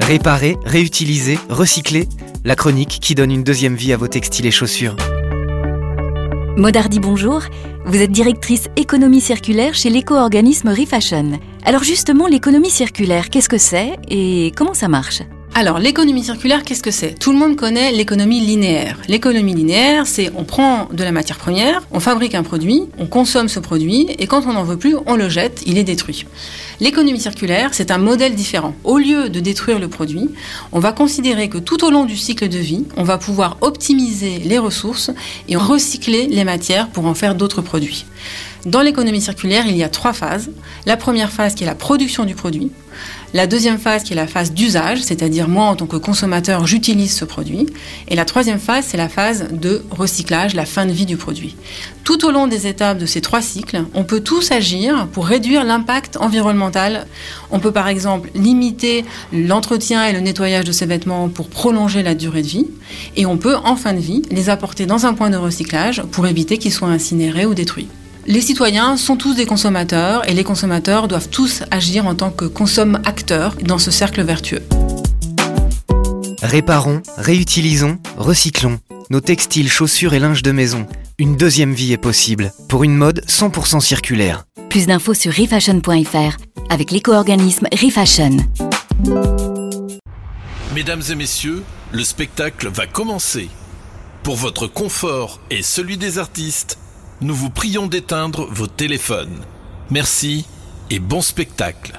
Réparer, réutiliser, recycler, la chronique qui donne une deuxième vie à vos textiles et chaussures. Modardi, bonjour. Vous êtes directrice économie circulaire chez l'éco-organisme Refashion. Alors justement, l'économie circulaire, qu'est-ce que c'est et comment ça marche? Alors, l'économie circulaire, qu'est-ce que c'est? Tout le monde connaît l'économie linéaire. L'économie linéaire, c'est on prend de la matière première, on fabrique un produit, on consomme ce produit, et quand on n'en veut plus, on le jette, il est détruit. L'économie circulaire, c'est un modèle différent. Au lieu de détruire le produit, on va considérer que tout au long du cycle de vie, on va pouvoir optimiser les ressources et recycler les matières pour en faire d'autres produits. Dans l'économie circulaire, il y a trois phases. La première phase qui est la production du produit. La deuxième phase qui est la phase d'usage, c'est-à-dire moi en tant que consommateur, j'utilise ce produit. Et la troisième phase, c'est la phase de recyclage, la fin de vie du produit. Tout au long des étapes de ces trois cycles, on peut tous agir pour réduire l'impact environnemental. On peut par exemple limiter l'entretien et le nettoyage de ces vêtements pour prolonger la durée de vie. Et on peut, en fin de vie, les apporter dans un point de recyclage pour éviter qu'ils soient incinérés ou détruits. Les citoyens sont tous des consommateurs et les consommateurs doivent tous agir en tant que consomme-acteurs dans ce cercle vertueux. Réparons, réutilisons, recyclons nos textiles, chaussures et linge de maison. Une deuxième vie est possible pour une mode 100% circulaire. Plus d'infos sur refashion.fr avec l'éco-organisme Refashion. Mesdames et messieurs, le spectacle va commencer. Pour votre confort et celui des artistes, nous vous prions d'éteindre vos téléphones. Merci et bon spectacle.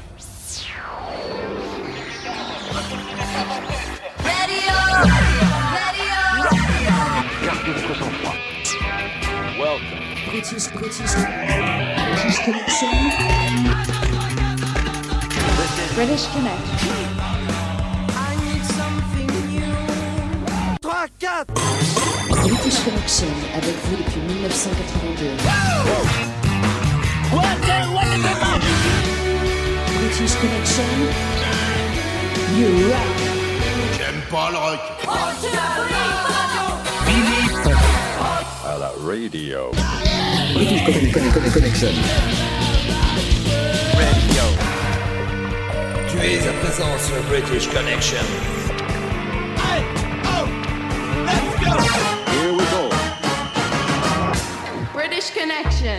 British Connection. British Connection avec vous depuis 1982. British Connection. You rock. J'aime pas le rock. À la radio. Tu es à présent sur British Connection. British Connection.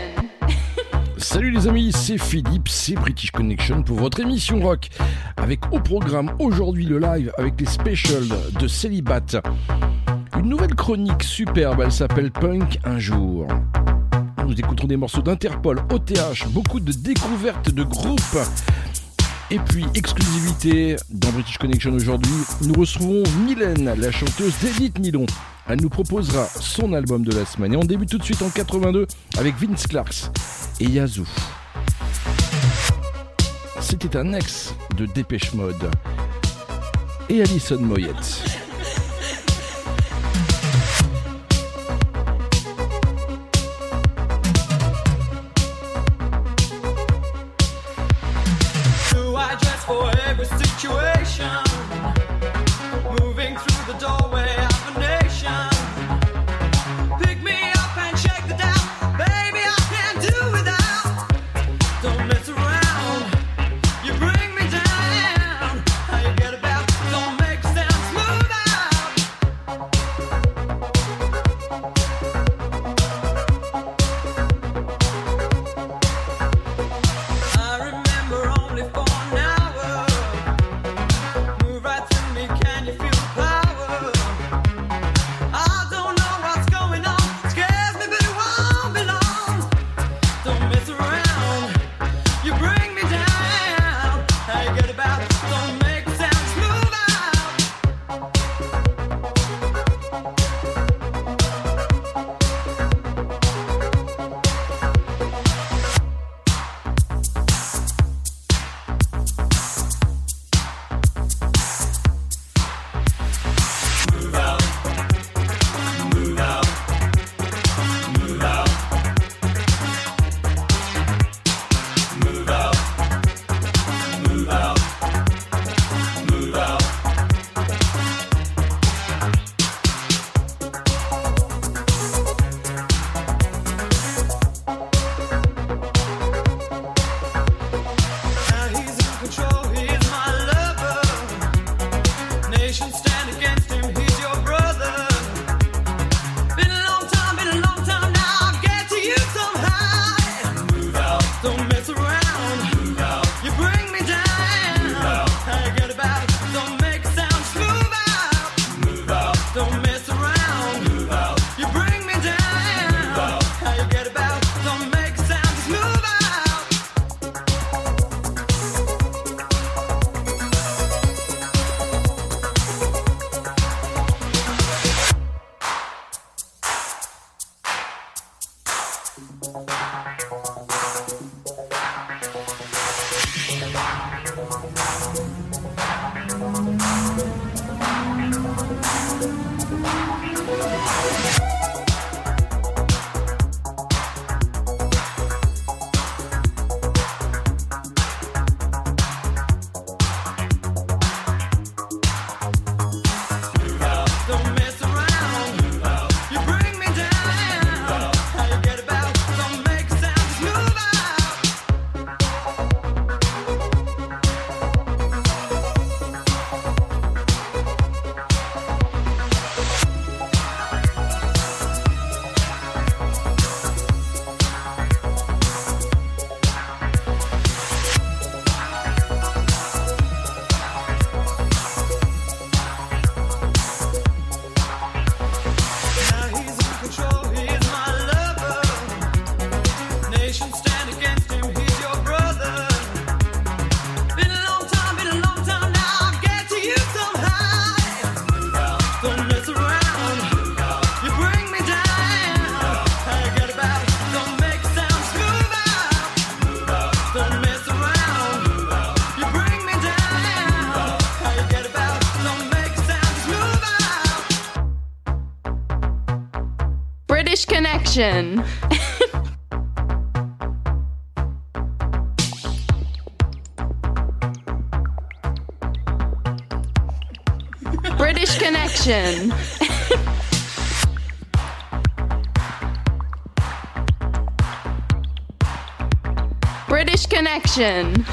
Salut les amis, c'est Philippe, c'est British Connection pour votre émission rock. Avec au programme aujourd'hui le live avec les specials de Célibat. Une nouvelle chronique superbe, elle s'appelle Punk un jour. Nous écouterons des morceaux d'Interpol, OTH, beaucoup de découvertes de groupes. Et puis, exclusivité dans British Connection aujourd'hui, nous recevons Mylène, la chanteuse d'Edith Nilon. Elle nous proposera son album de la semaine. Et on débute tout de suite en 82 avec Vince Clarks et Yazoo. C'était un ex de Dépêche Mode. Et Alison Moyette. Situation? Connection. British Connection. British Connection.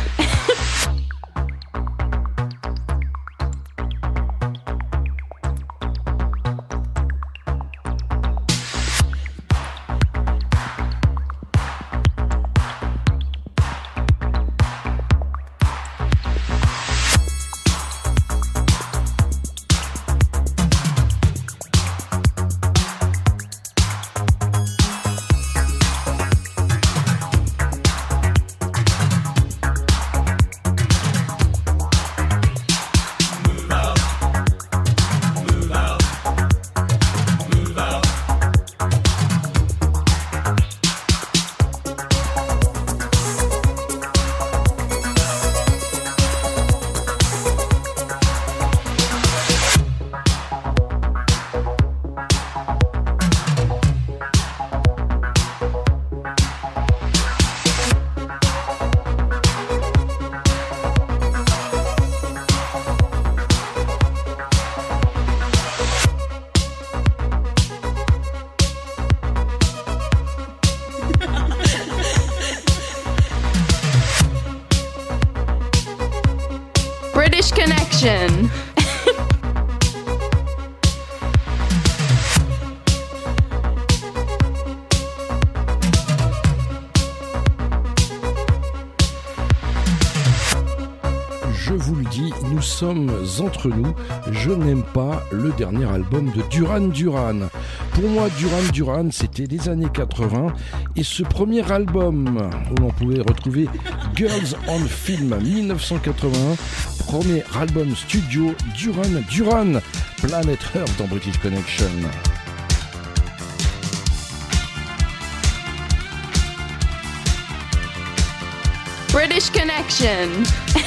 Sommes entre nous. Je n'aime pas le dernier album de Duran Duran. Pour moi, Duran Duran, c'était les années 80. Et ce premier album, où l'on pouvait retrouver Girls on Film 1981, premier album studio Duran Duran, Planet Earth dans British Connection. British Connection.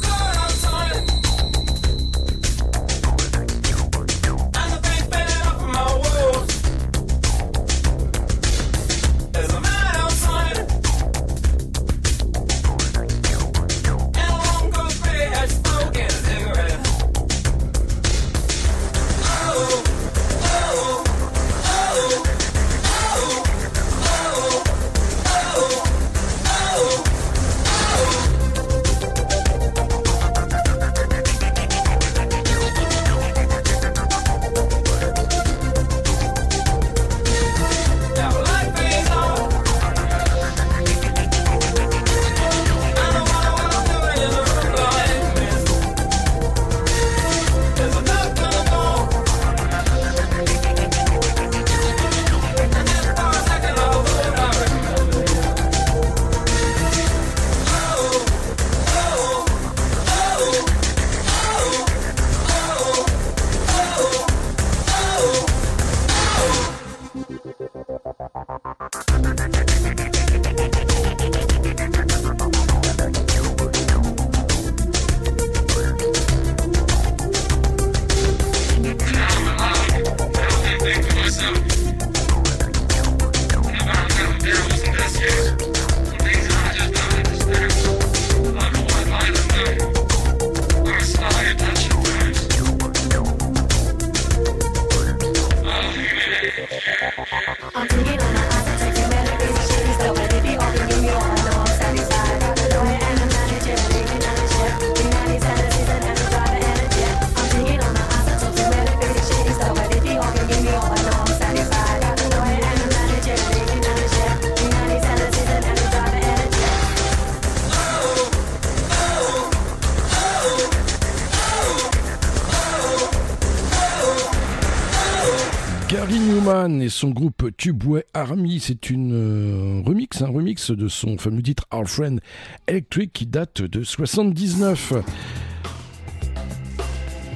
Et son groupe Tubeway Army, c'est une euh, remix, un remix de son fameux titre Our Friend Electric qui date de 79.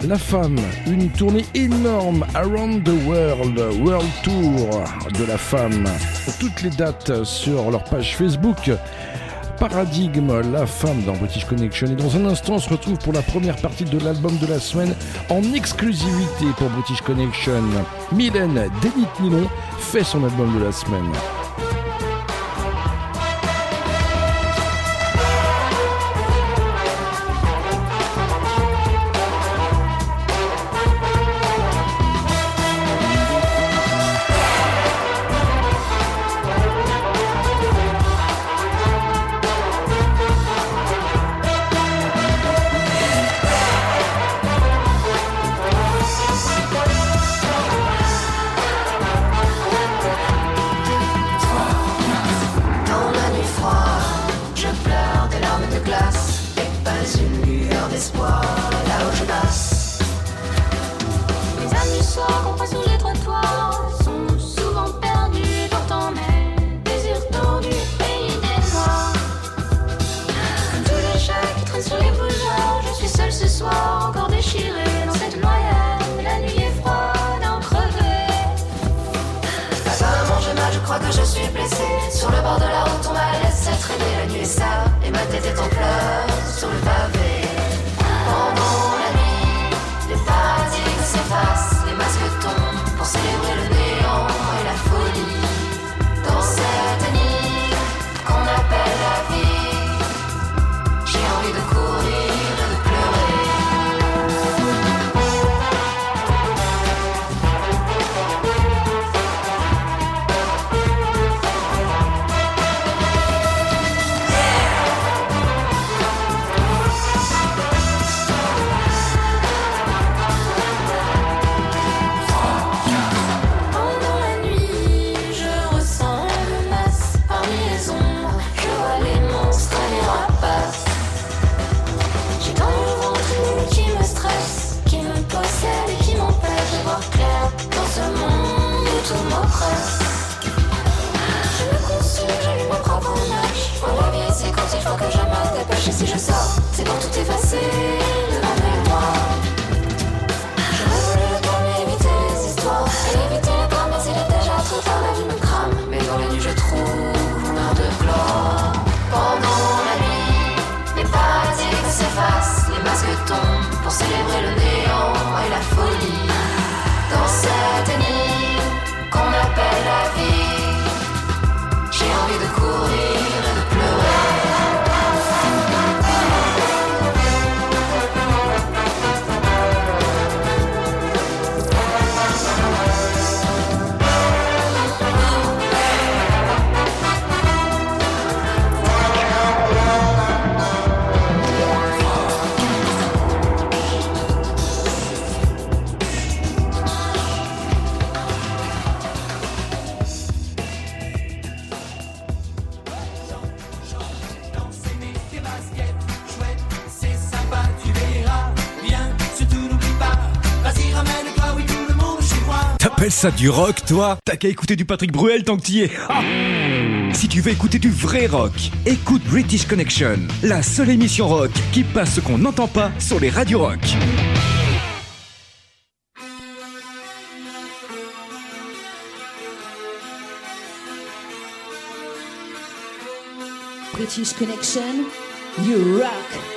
La femme, une tournée énorme Around the World, World Tour de la femme. Toutes les dates sur leur page Facebook. Paradigme, la femme dans British Connection. Et dans un instant, on se retrouve pour la première partie de l'album de la semaine en exclusivité pour British Connection. Mylène Denit Milon fait son album de la semaine. Ça. Et ma tête est en pleurs tombent pour célébrer le néant et T'appelles ça du rock, toi T'as qu'à écouter du Patrick Bruel tant que t'y es. Ah si tu veux écouter du vrai rock, écoute British Connection, la seule émission rock qui passe ce qu'on n'entend pas sur les radios rock. British Connection, you rock.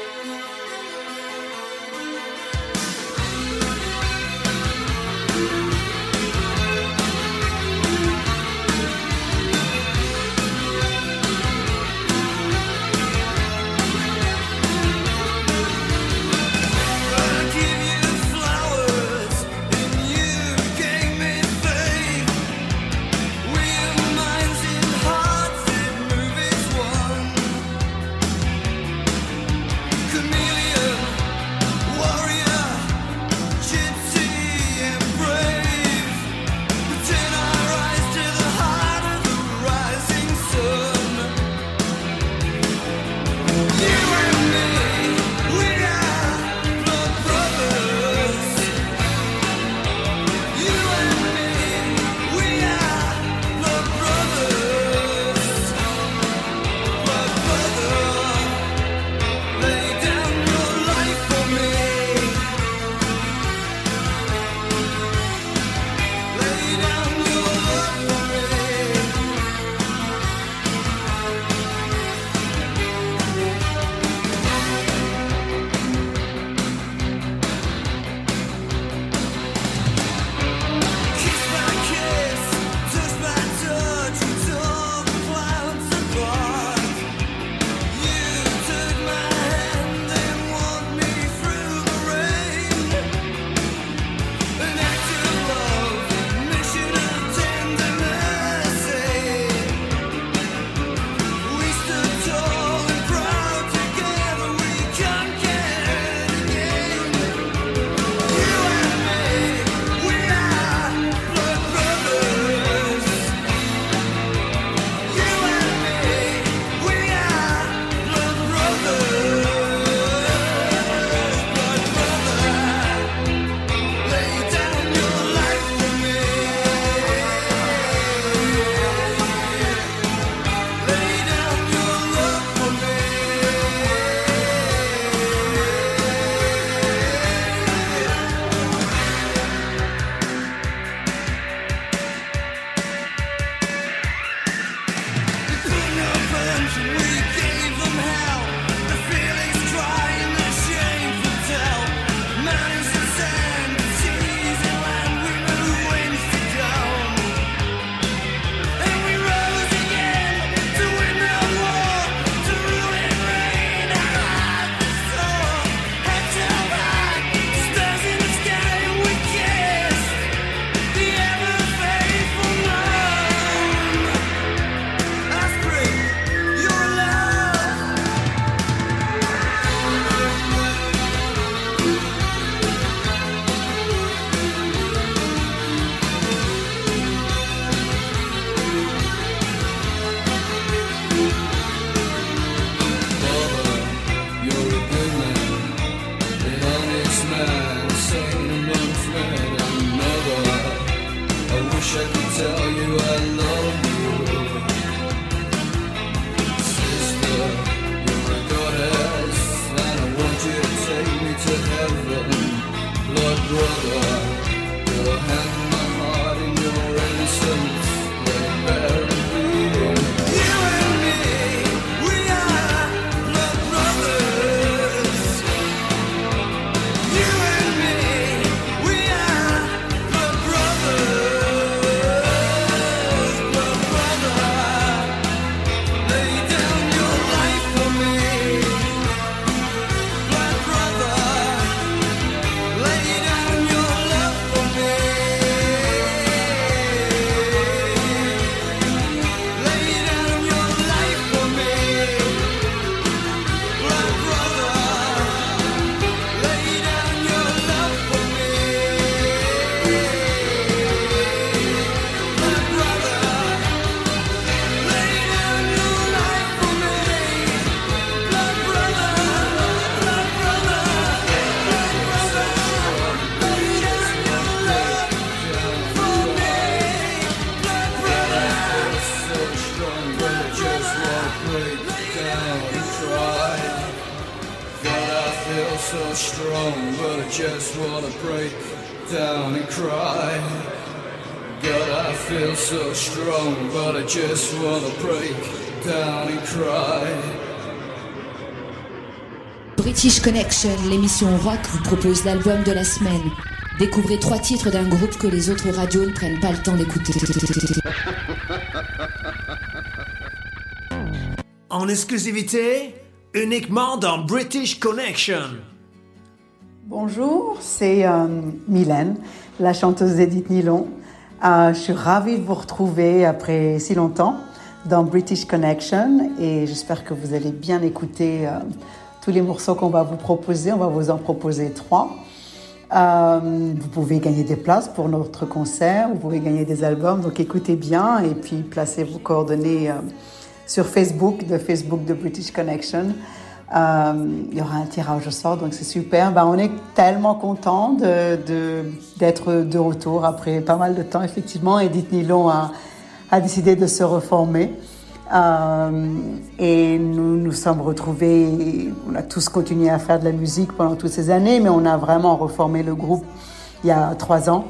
Connection, l'émission rock, vous propose l'album de la semaine. Découvrez trois titres d'un groupe que les autres radios ne prennent pas le temps d'écouter. En exclusivité, uniquement dans British Connection. Bonjour, c'est euh, Mylène, la chanteuse d'Edith Nylon. Euh, je suis ravie de vous retrouver après si longtemps dans British Connection et j'espère que vous allez bien écouter euh, tous les morceaux qu'on va vous proposer. On va vous en proposer trois. Euh, vous pouvez gagner des places pour notre concert, vous pouvez gagner des albums, donc écoutez bien et puis placez vos coordonnées euh, sur Facebook, de Facebook de British Connection. Euh, il y aura un tirage au sort, donc c'est super. Ben, on est tellement content d'être de, d'être de, retour après pas mal de temps, effectivement. Edith Nylon a, a décidé de se reformer. Euh, et nous nous sommes retrouvés, on a tous continué à faire de la musique pendant toutes ces années, mais on a vraiment reformé le groupe il y a trois ans.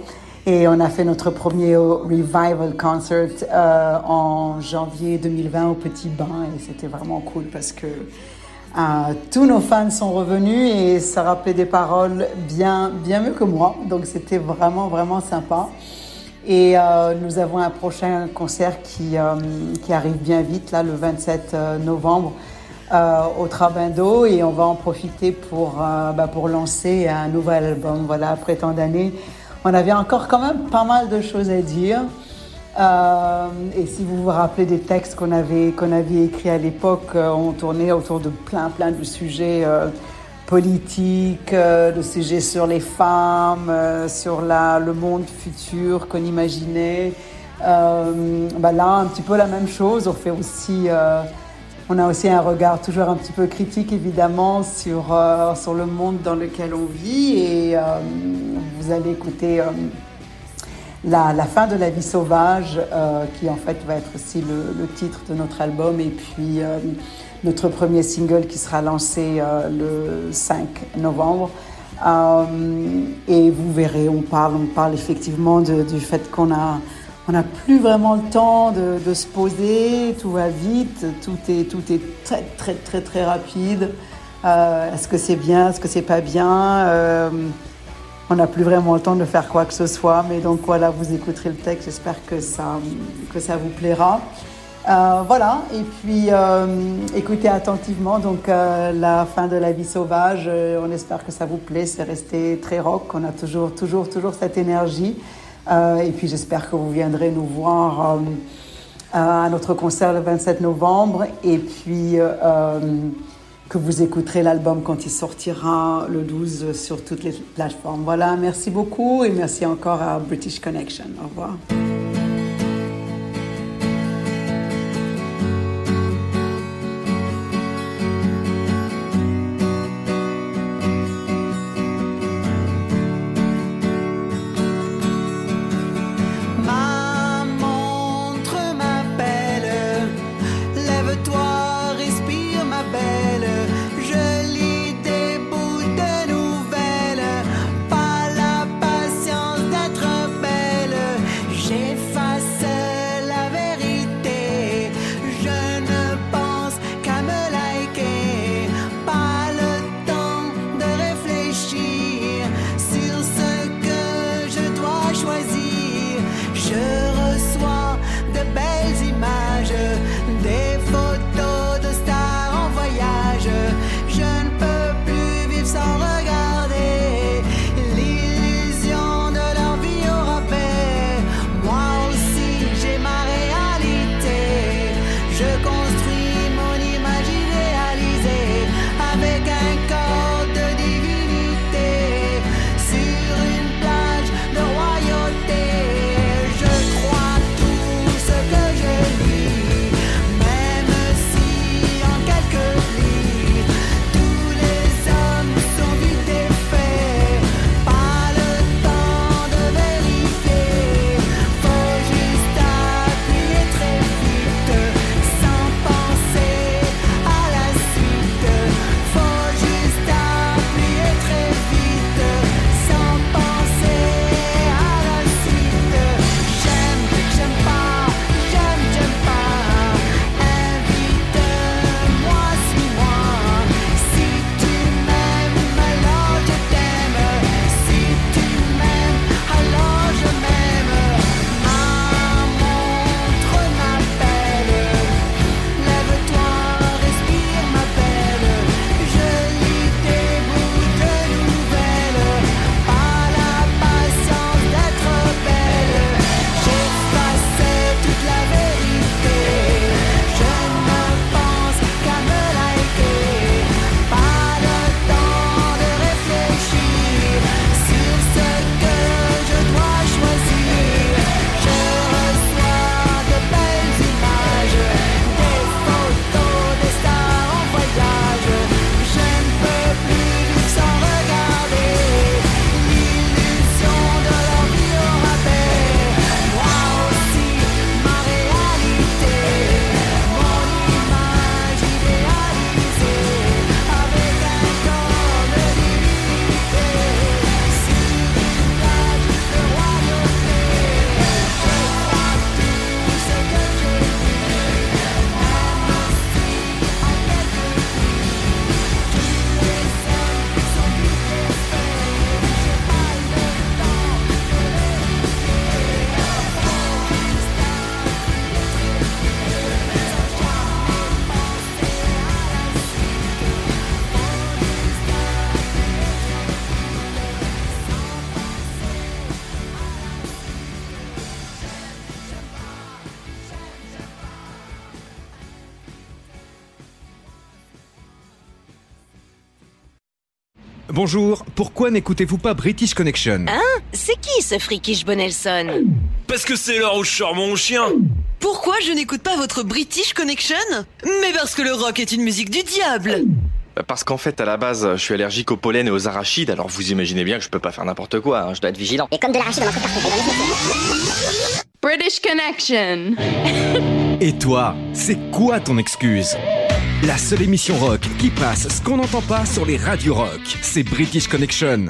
Et on a fait notre premier revival concert euh, en janvier 2020 au Petit Bain. Et c'était vraiment cool parce que euh, tous nos fans sont revenus et ça rappelait des paroles bien, bien mieux que moi. Donc c'était vraiment, vraiment sympa. Et euh, nous avons un prochain concert qui, euh, qui arrive bien vite, là, le 27 novembre, euh, au Trabindo. Et on va en profiter pour, bah, pour lancer un nouvel album. Voilà, après tant d'années, on avait encore quand même pas mal de choses à dire. Et si vous vous rappelez des textes qu'on avait, qu'on avait écrits à l'époque, on tournait autour de plein, plein de sujets politique, euh, le sujet sur les femmes, euh, sur le monde futur qu'on imaginait. Euh, bah là, un petit peu la même chose. On fait aussi, euh, on a aussi un regard toujours un petit peu critique évidemment sur le monde dans lequel on vit. Et vous allez écouter la, la, fin de la vie sauvage, qui en fait va être aussi le, le, titre de notre album. Et puis notre premier single qui sera lancé euh, le 5 novembre. Euh, et vous verrez, on parle, on parle effectivement du fait qu'on a, on n'a plus vraiment le temps de, se poser, tout va vite, tout est, tout est très très très très rapide. Euh, est-ce que c'est bien, est-ce que c'est pas bien? On n'a plus vraiment le temps de faire quoi que ce soit, mais donc voilà, vous écouterez le texte, j'espère que ça, que ça vous plaira. Euh, voilà, et puis euh, écoutez attentivement donc euh, la fin de la vie sauvage. On espère que ça vous plaît. C'est resté très rock. On a toujours, toujours, toujours cette énergie. Et puis j'espère que vous viendrez nous voir à notre concert le 27 novembre. Et puis que vous écouterez l'album quand il sortira le 12 sur toutes les plateformes. Voilà, merci beaucoup et merci encore à British Connection. Au revoir. Bonjour, pourquoi n'écoutez-vous pas British Connection Hein C'est qui ce frikish Bonelson Parce que c'est l'heure où je sors mon chien. Pourquoi je n'écoute pas votre British Connection Mais parce que le rock est une musique du diable. Parce qu'en fait, à la base, je suis allergique au pollen et aux arachides, alors vous imaginez bien que je peux pas faire n'importe quoi, hein, je dois être vigilant. Et comme de l'arachide British Connection. Et toi, c'est quoi ton excuse? La seule émission rock qui passe ce qu'on n'entend pas sur les radios rock, c'est British Connection.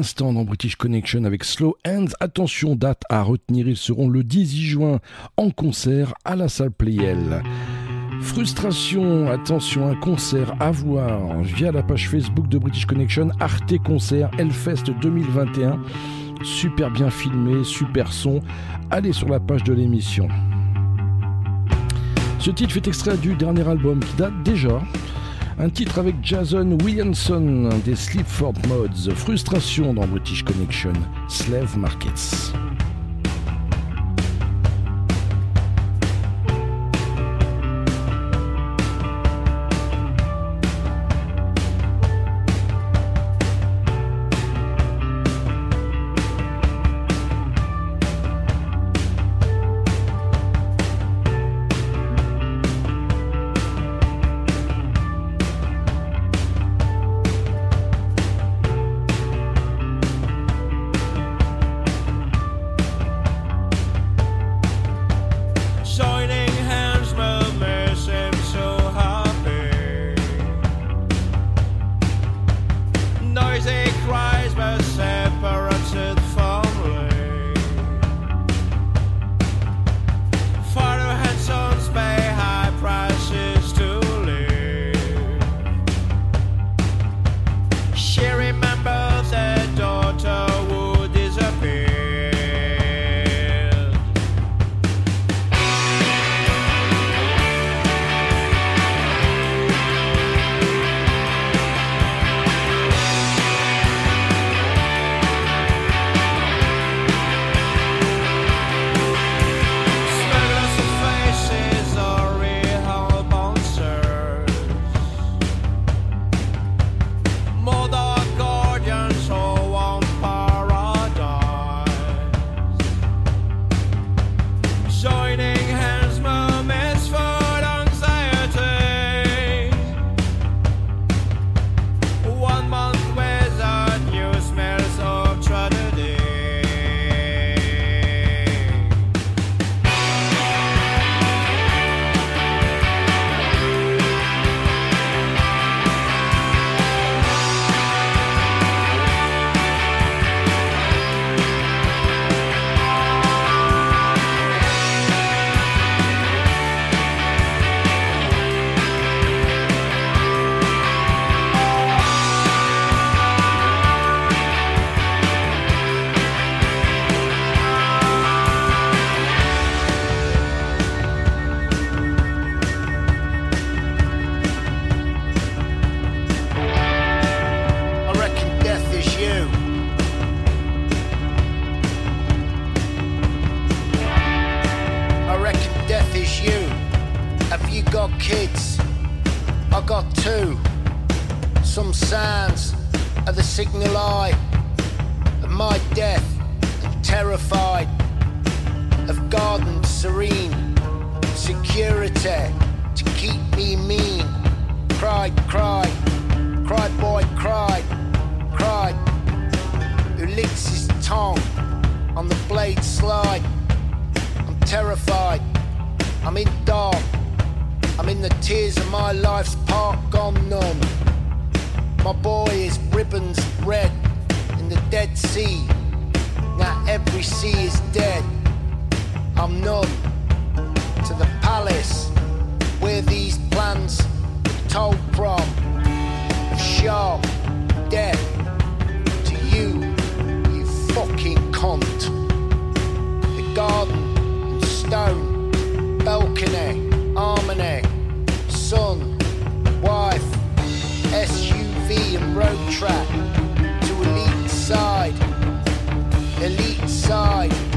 Dans British Connection avec Slow Hands. Attention, date à retenir, ils seront le 18 juin en concert à la salle Playel. Frustration, attention, un concert à voir via la page Facebook de British Connection, Arte Concert Hellfest 2021. Super bien filmé, super son. Allez sur la page de l'émission. Ce titre fait extrait du dernier album qui date déjà. Un titre avec Jason Williamson des Sleepford Mods. Frustration dans British Connection. Slave Markets. Signal eye of my death, and terrified of garden serene security to keep me mean. Cried, cried, cried, boy, cried, cried. Who licks his tongue on the blade slide? I'm terrified. I'm in dark. I'm in the tears of my life's park gone numb. My boy is ribbons Sea. Now every sea is dead. I'm numb to the palace where these plans were told from. Sharp death to you, you fucking cunt. The garden and stone, balcony, harmony, son, wife, SUV and road track side, elite side,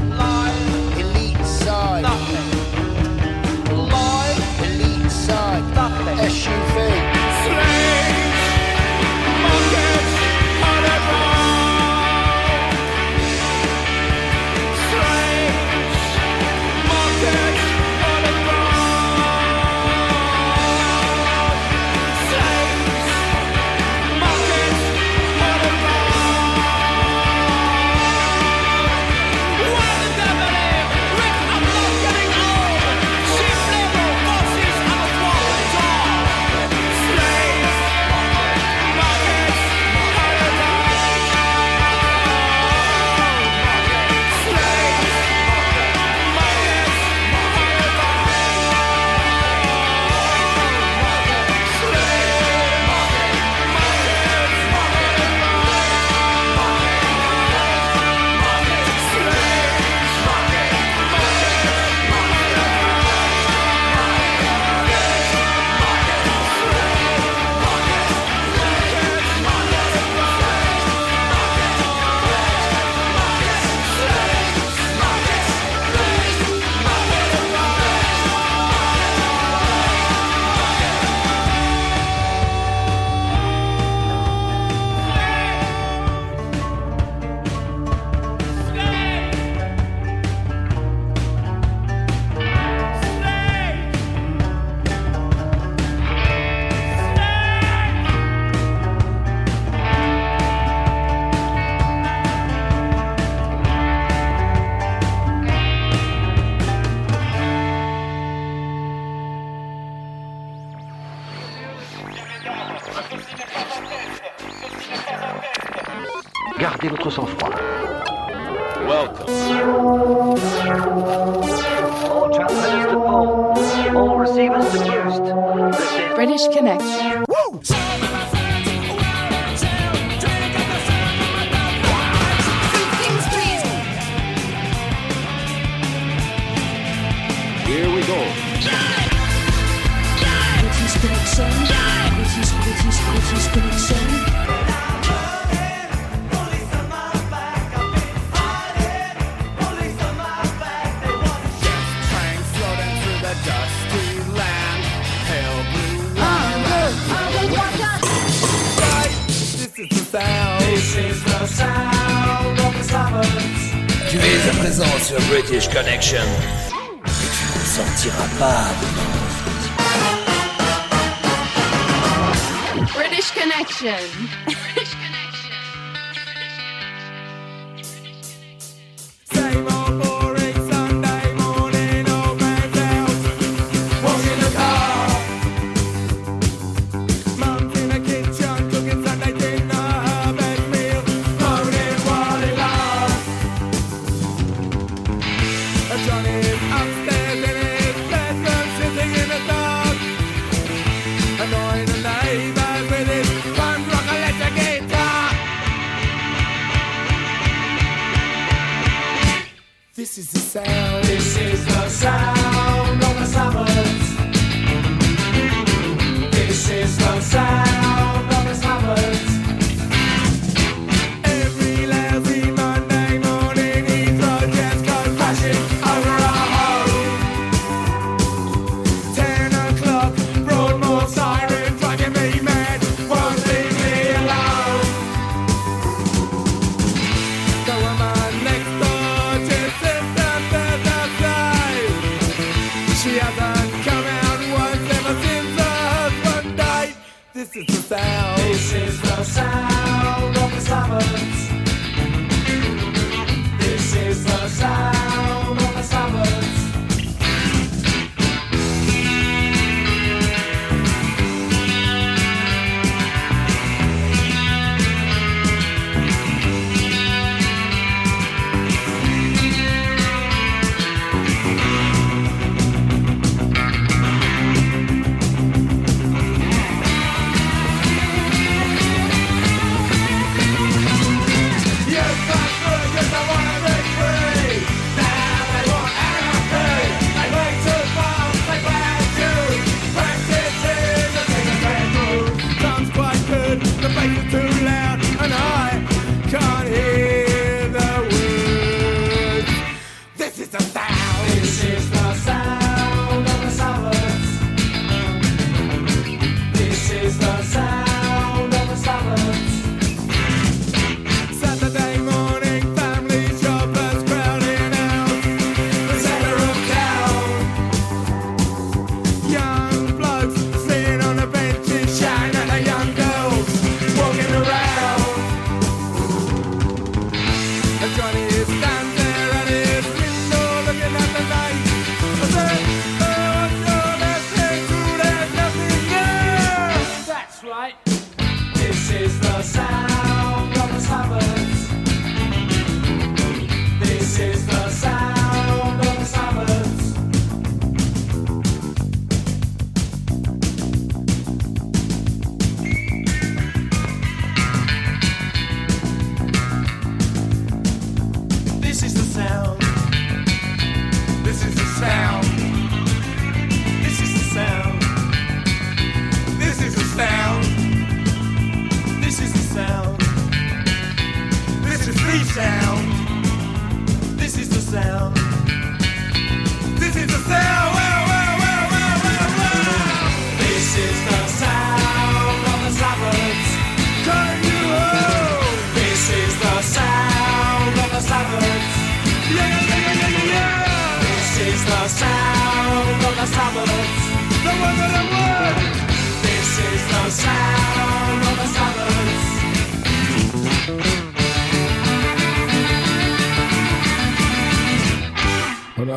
British Connection. Et tu n'en sortiras pas. British Connection.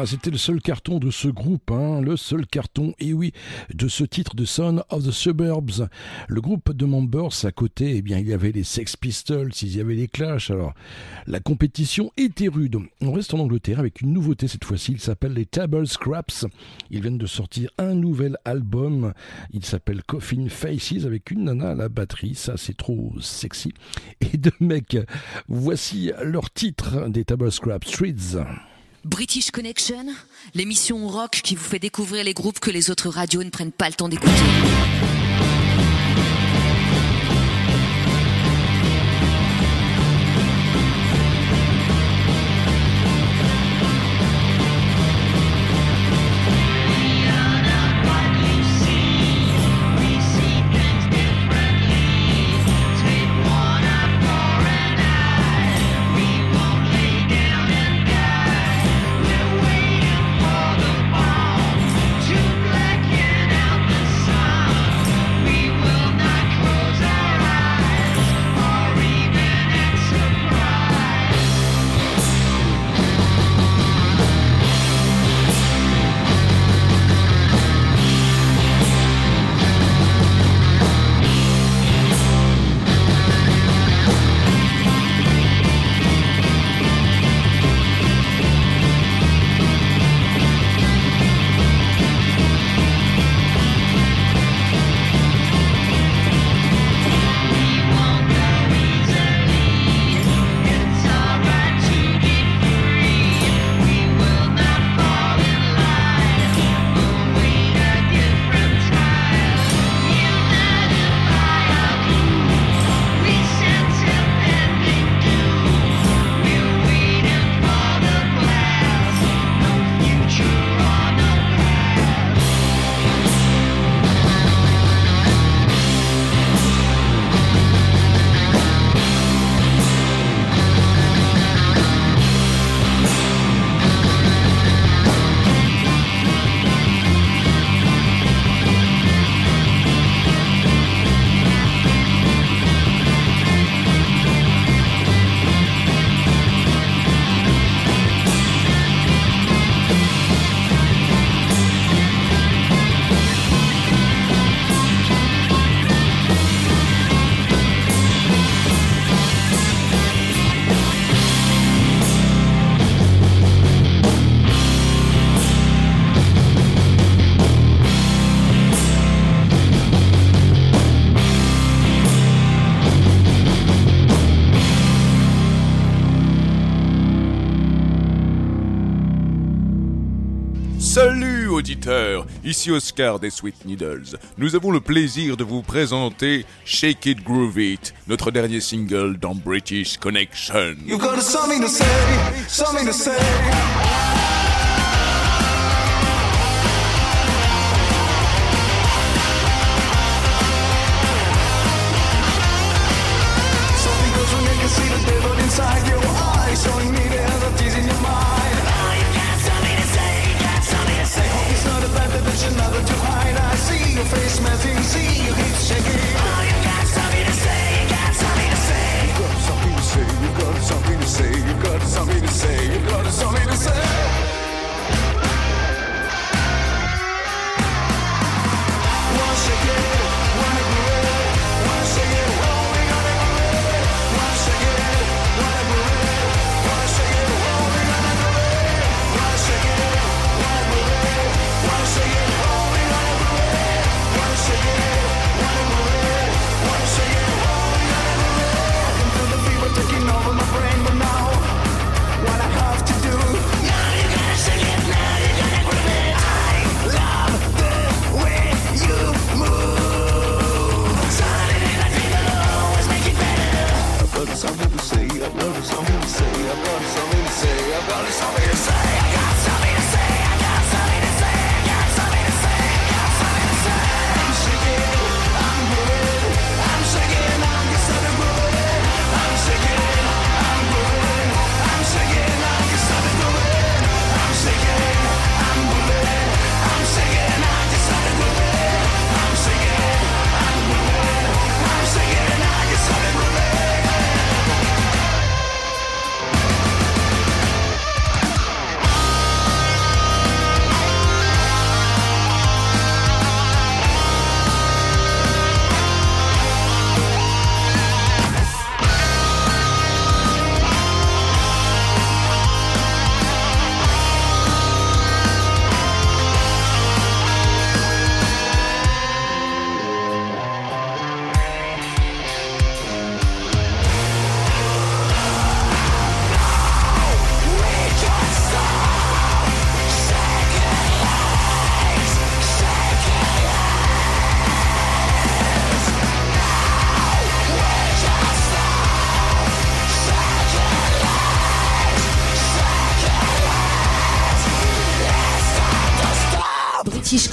C'était le seul carton de ce groupe, hein, le seul carton, et oui, de ce titre de Son of the Suburbs. Le groupe de members à côté, eh bien, il y avait les Sex Pistols, il y avait les Clash. Alors, la compétition était rude. On reste en Angleterre avec une nouveauté cette fois-ci. Il s'appelle les Table Scraps. Ils viennent de sortir un nouvel album. Il s'appelle Coffin Faces avec une nana à la batterie. Ça, c'est trop sexy. Et deux mecs. Voici leur titre des Table Scraps Streets. British Connection, l'émission rock qui vous fait découvrir les groupes que les autres radios ne prennent pas le temps d'écouter. Auditeurs, ici Oscar des Sweet Needles. Nous avons le plaisir de vous présenter Shake It Groove It, notre dernier single dans British Connection. You've got something to say, something to say.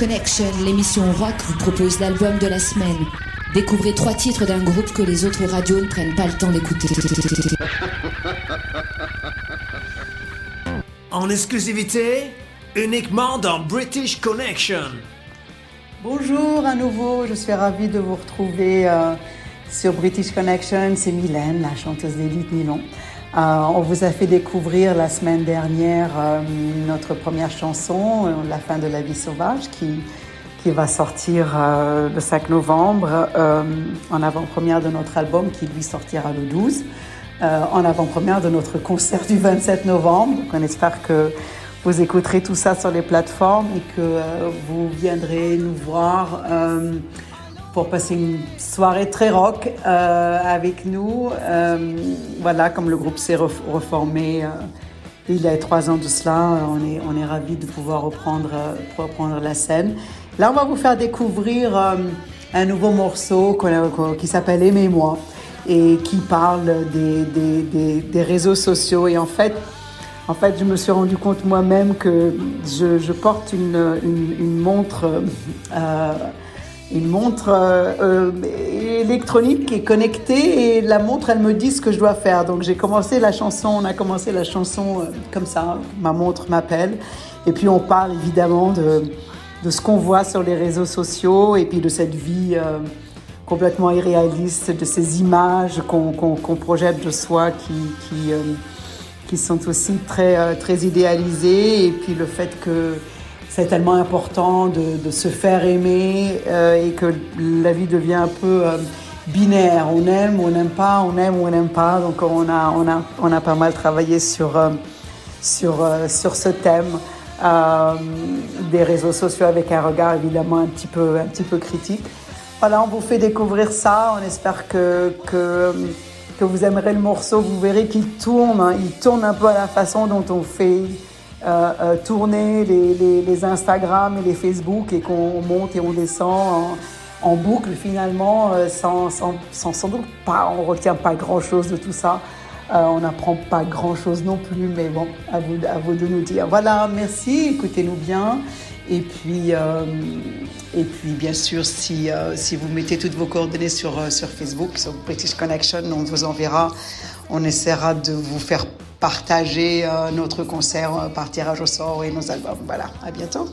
Connection, l'émission rock, vous propose l'album de la semaine. Découvrez trois titres d'un groupe que les autres radios ne prennent pas le temps d'écouter. En exclusivité, uniquement dans British Connection. Bonjour à nouveau, je suis ravie de vous retrouver euh, sur British Connection. C'est Mylène, la chanteuse d'élite Nylon. Euh, on vous a fait découvrir la semaine dernière euh, notre première chanson, euh, La fin de la vie sauvage, qui, qui va sortir le 5 novembre en avant-première de notre album qui lui sortira le 12, euh, en avant-première de notre concert du 27 novembre. Donc on espère que vous écouterez tout ça sur les plateformes et que vous viendrez nous voir pour passer une soirée très rock euh, avec nous. Euh, voilà, comme le groupe s'est ref- reformé euh, il y a trois ans de cela, on est, on est ravis de pouvoir reprendre, reprendre la scène. Là, on va vous faire découvrir un nouveau morceau qui s'appelle Aimez-moi et qui parle des, des, des, réseaux sociaux. Et en fait, en fait, je me suis rendu compte moi-même que je, porte une, une, montre, une montre euh, euh, électronique est connectée et la montre, elle me dit ce que je dois faire. Donc j'ai commencé la chanson, on a commencé la chanson euh, comme ça, ma montre m'appelle. Et puis on parle évidemment de, de ce qu'on voit sur les réseaux sociaux et puis de cette vie euh, complètement irréaliste, de ces images qu'on qu'on- qu'on projette de soi qui, qui, qui sont aussi très, très idéalisées. Et puis le fait que c'est tellement important de, se faire aimer euh, et que la vie devient un peu euh, binaire. On aime, on n'aime pas, on aime, on n'aime pas. Donc on a, on, a, on a pas mal travaillé sur, euh, sur, sur ce thème des réseaux sociaux avec un regard évidemment un petit peu, un petit peu critique. Voilà, on vous fait découvrir ça. On espère que, que, que vous aimerez le morceau. Vous verrez qu'il tourne. hein. Il tourne un peu à la façon dont on fait euh, euh, tourner les, les, Instagram et les Facebook et qu'on monte et on descend en, boucle finalement euh, sans, sans, sans, doute pas, on retient pas grand-chose de tout ça. On n'apprend pas grand-chose non plus, mais bon, à vous, à vous de nous dire. Voilà, merci, écoutez-nous bien. Et puis, et puis bien sûr, si, si vous mettez toutes vos coordonnées sur, sur Facebook, sur British Connection, on vous enverra. On essaiera de vous faire partager euh, notre concert euh, par tirage au sort et nos albums. Voilà, à bientôt.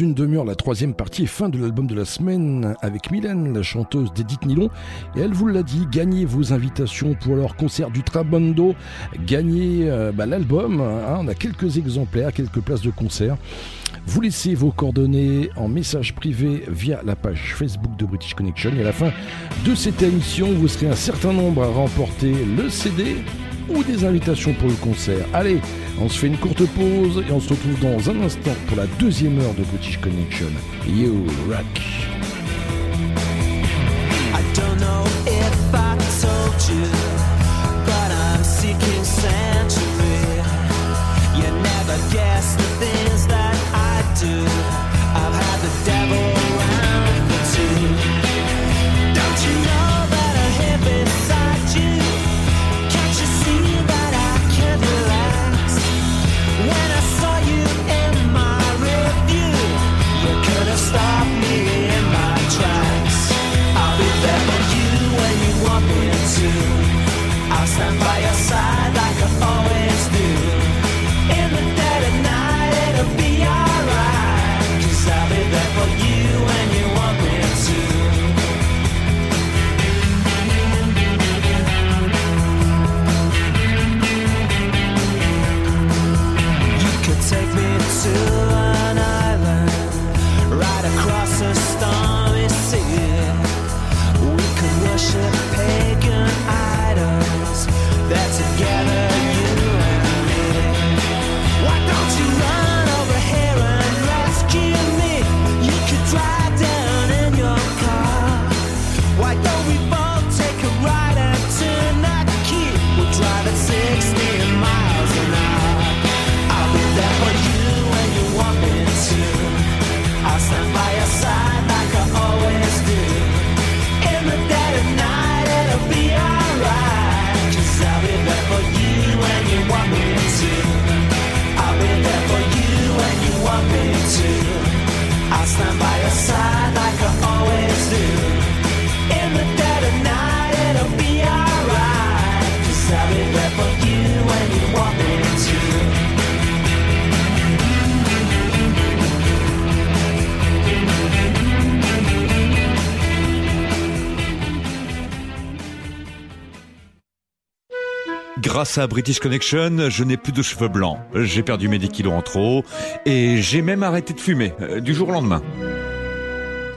Une demi-heure la troisième partie et fin de l'album de la semaine avec Mylène, la chanteuse d'Edith Nilon. Et elle vous l'a dit, gagnez vos invitations pour leur concert du Trabondo, gagnez euh, bah, l'album. hein. on a quelques exemplaires, quelques places de concert. Vous laissez vos coordonnées en message privé via la page Facebook de British Connection. Et à la fin de cette émission, vous serez un certain nombre à remporter le CD ou des invitations pour le concert. Allez, on se fait une courte pause et on se retrouve dans un instant pour la deuxième heure de British Connection. Rock! You, never guess the things that I do. I've had the devil À British Connection, je n'ai plus de cheveux blancs. J'ai perdu mes 10 kilos en trop et j'ai même arrêté de fumer euh, du jour au lendemain.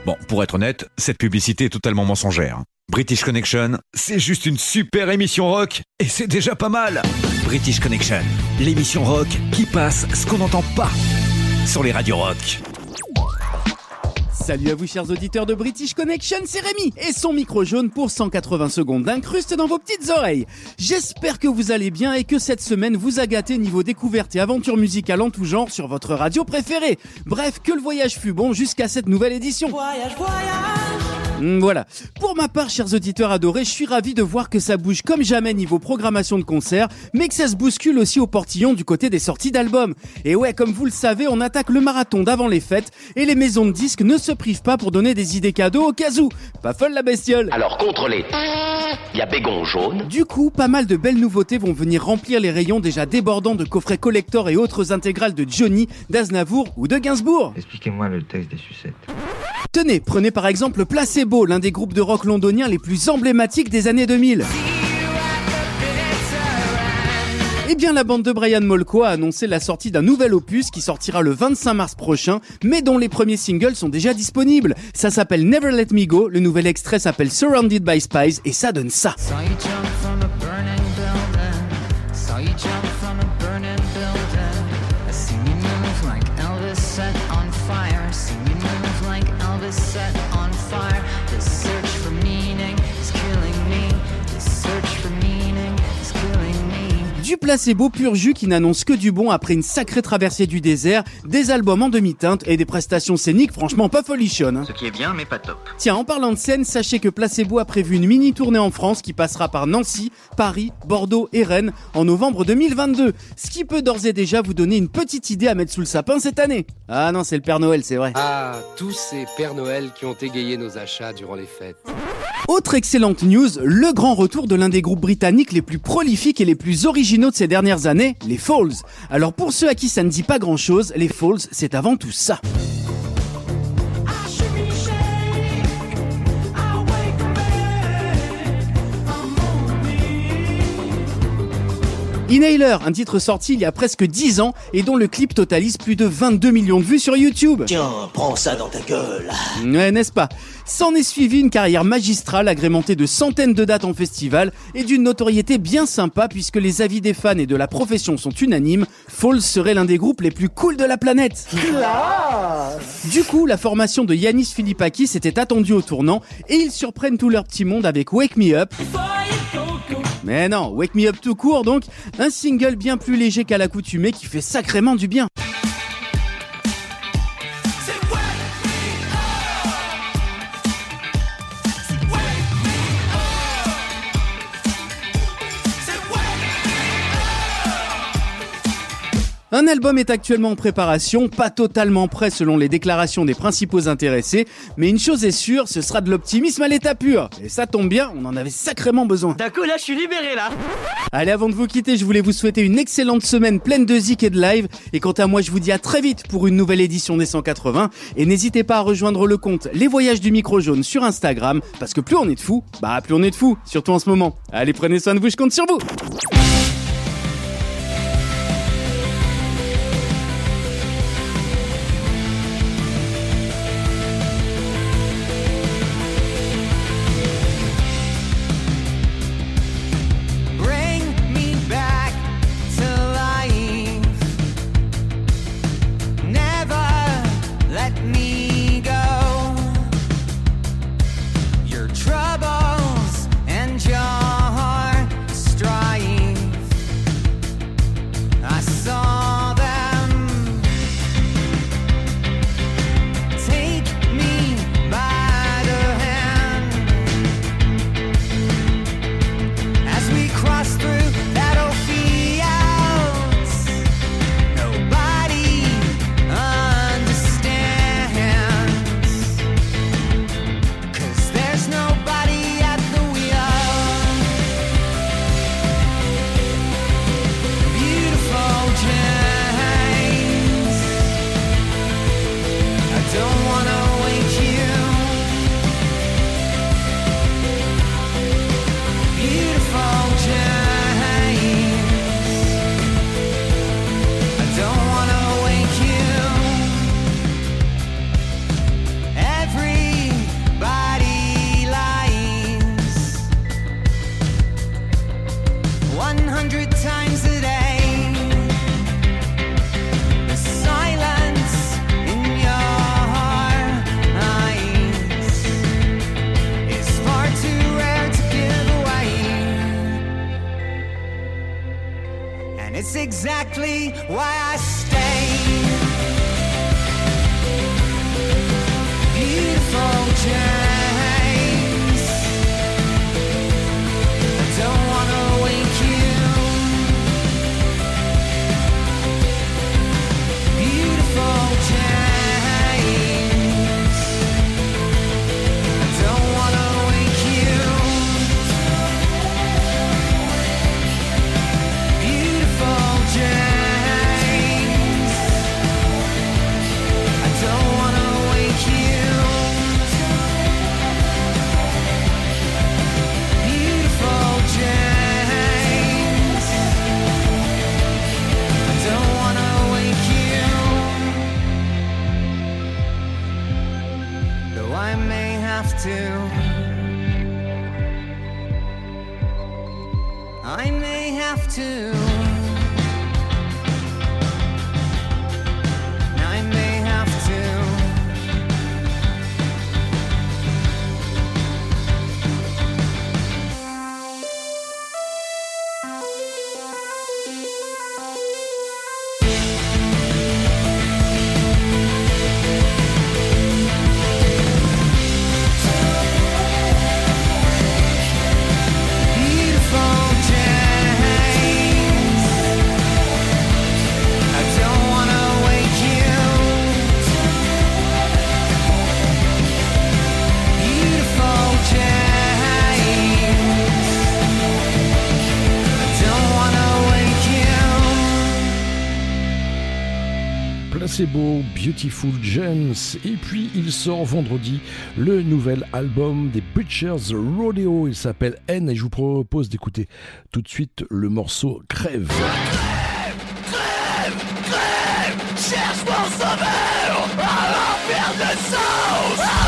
Bon, pour être honnête, cette publicité est totalement mensongère. British Connection, c'est juste une super émission rock et c'est déjà pas mal. British Connection, l'émission rock qui passe ce qu'on n'entend pas sur les radios rock. Salut à vous chers auditeurs de British Connection, c'est Rémi et son micro jaune pour 180 secondes d'incruste dans vos petites oreilles. J'espère que vous allez bien et que cette semaine vous a gâté niveau découverte et aventure musicale en tout genre sur votre radio préférée. Bref, que le voyage fut bon jusqu'à cette nouvelle édition. Voyage, voyage. Mm, Voilà. Pour ma part, chers auditeurs adorés, je suis ravi de voir que ça bouge comme jamais niveau programmation de concert, mais que ça se bouscule aussi au portillon du côté des sorties d'albums. Et ouais, comme vous le savez, on attaque le marathon d'avant les fêtes, et les maisons de disques ne se privent pas pour donner des idées cadeaux au cas où. Pas folle la bestiole Alors contre les... Il y a Bégon jaune. Du coup, pas mal de belles nouveautés vont venir remplir les rayons déjà débordants de coffrets collector et autres intégrales de Johnny, d'Aznavour ou de Gainsbourg. Expliquez-moi le texte des sucettes. Tenez, prenez par exemple Placebo, l'un des groupes de rock londoniens les plus emblématiques des années 2000. Eh bien, la bande de Brian Molko a annoncé la sortie d'un nouvel opus qui sortira le 25 mars prochain, mais dont les premiers singles sont déjà disponibles. Ça s'appelle Never Let Me Go, le nouvel extrait s'appelle Surrounded by Spies, et ça donne ça. Du placebo pur jus qui n'annonce que du bon après une sacrée traversée du désert, des albums en demi-teinte et des prestations scéniques franchement pas folichonnes. hein. Ce qui est bien, mais pas top. Tiens, en parlant de scène, sachez que Placebo a prévu une mini tournée en France qui passera par Nancy, Paris, Bordeaux et Rennes en novembre 2022. Ce qui peut d'ores et déjà vous donner une petite idée à mettre sous le sapin cette année. Ah non, c'est le Père Noël, c'est vrai. Ah, tous ces Pères Noël qui ont égayé nos achats durant les fêtes. Autre excellente news, le grand retour de l'un des groupes britanniques les plus prolifiques et les plus originaux de ces dernières années, les Falls. Alors pour ceux à qui ça ne dit pas grand chose, les Falls, c'est avant tout ça. Inhaler, un titre sorti il y a presque 10 ans et dont le clip totalise plus de 22 millions de vues sur YouTube. Tiens, prends ça dans ta gueule. Ouais, n'est-ce pas? S'en est suivi une carrière magistrale agrémentée de centaines de dates en festival et d'une notoriété bien sympa puisque les avis des fans et de la profession sont unanimes, Falls serait l'un des groupes les plus cool de la planète. Du coup, la formation de Yanis Philippakis était attendue au tournant et ils surprennent tout leur petit monde avec Wake Me Up. Mais non, Wake Me Up tout court donc, un single bien plus léger qu'à l'accoutumée qui fait sacrément du bien. Un album est actuellement en préparation, pas totalement prêt selon les déclarations des principaux intéressés, mais une chose est sûre, ce sera de l'optimisme à l'état pur. Et ça tombe bien, on en avait sacrément besoin. D'un coup, là, je suis libéré, là. Allez, avant de vous quitter, je voulais vous souhaiter une excellente semaine pleine de zik et de live. Et quant à moi, je vous dis à très vite pour une nouvelle édition des 180. Et n'hésitez pas à rejoindre le compte Les Voyages du Micro Jaune sur Instagram, parce que plus on est de fous, bah plus on est de fous, surtout en ce moment. Allez, prenez soin de vous, je compte sur vous. Beautiful Gems. Et puis il sort vendredi le nouvel album des Butchers Rodeo. Il s'appelle N et je vous propose d'écouter tout de suite le morceau Crève. Cherche mon sauveur Alors perdre le sens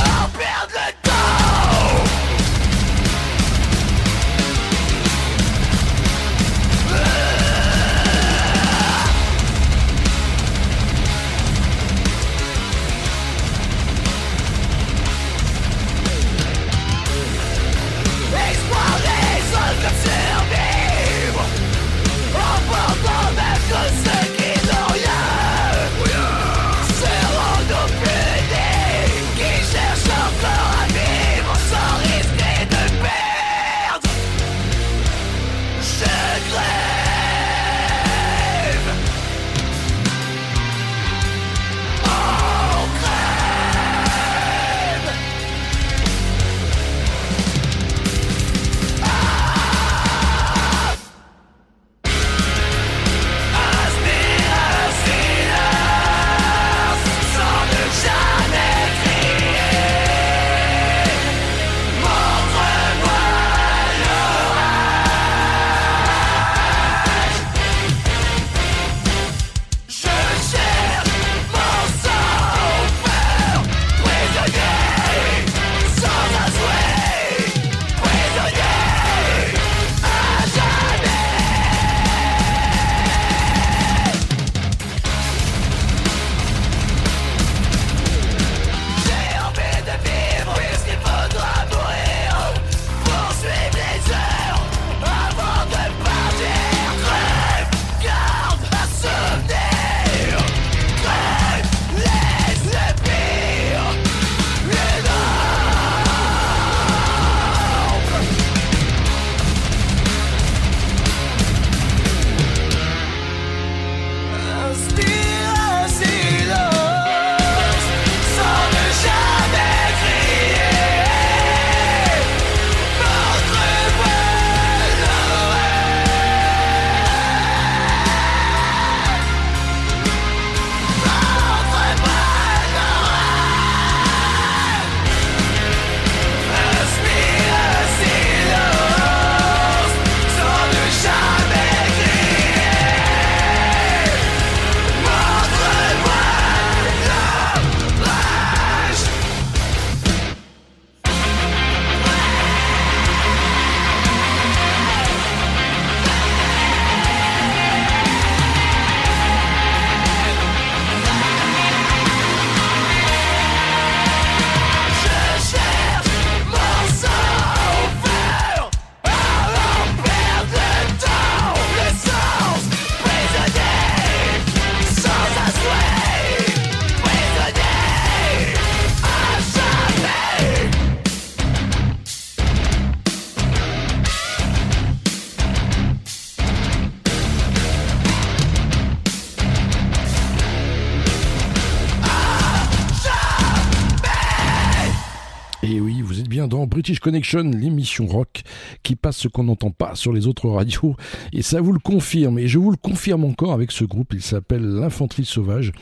British Connection, l'émission rock qui passe ce qu'on n'entend pas sur les autres radios. Et ça vous le confirme. Et je vous le confirme encore avec ce groupe. Il s'appelle l'Infanterie Sauvage.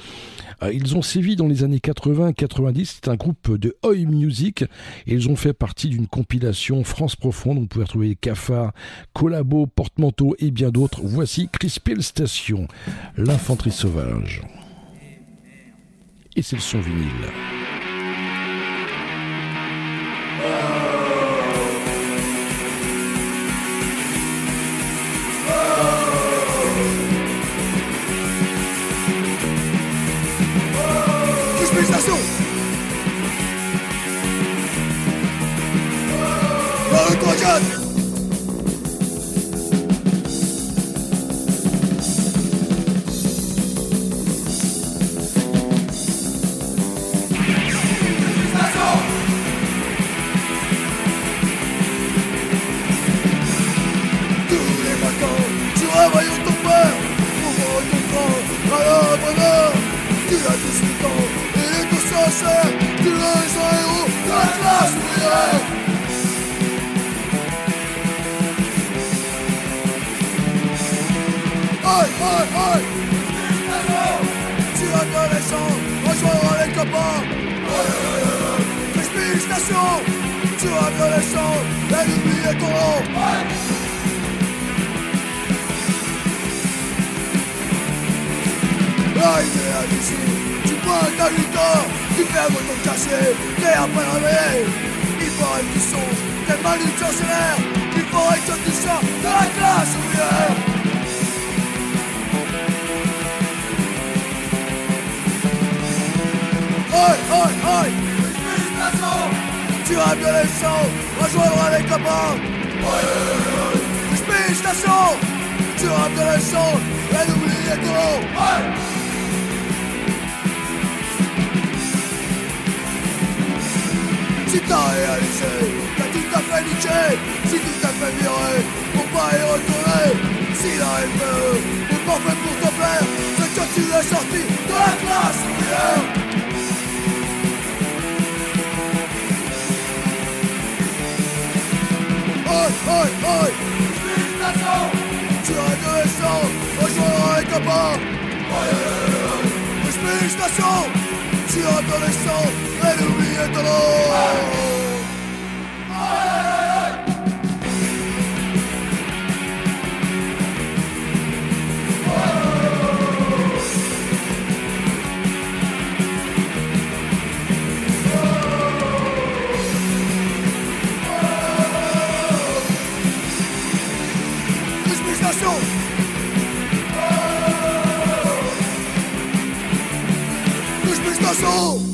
Euh, Ils ont sévi dans les années 80-90. C'est un groupe de Oi Music. Et ils ont fait partie d'une compilation France Profonde. On pouvait retrouver Cafard, Collabo, Porte-Manteau et bien d'autres. Voici Crispel Station, l'Infanterie Sauvage. Et c'est le son vinyle. Le Tous les matins, tu réveilles ton père Pour voir ton grand à la bonheur Tu as 18 ans et tout ça c'est Tu es un héros la classe aïe, aïe Tu de rejoindra les copains. Station, tu champs, et d'oublier ton nom. L'ici, tu prends ta guitare, tu fais ton cachet, et après réveiller, il faudrait que tu songes, tes manutentionnaires, il faudrait que tu sois de la classe ouvrière. Oi, Tu rêves de l'essence, rejoindra les copains Station. Tu rêves de l'essence, et d'oublier ton nom Si t'as réalisé, t'as tout à fait niqué. Si tout à fait viré, pour pas y retourner. Si la LPE est pas fait pour te plaire C'est que tu es sorti de la classe Oi, oi, oi Tu es adolescent, rejoindra les copains Crispy Station Tu es adolescent, et soul.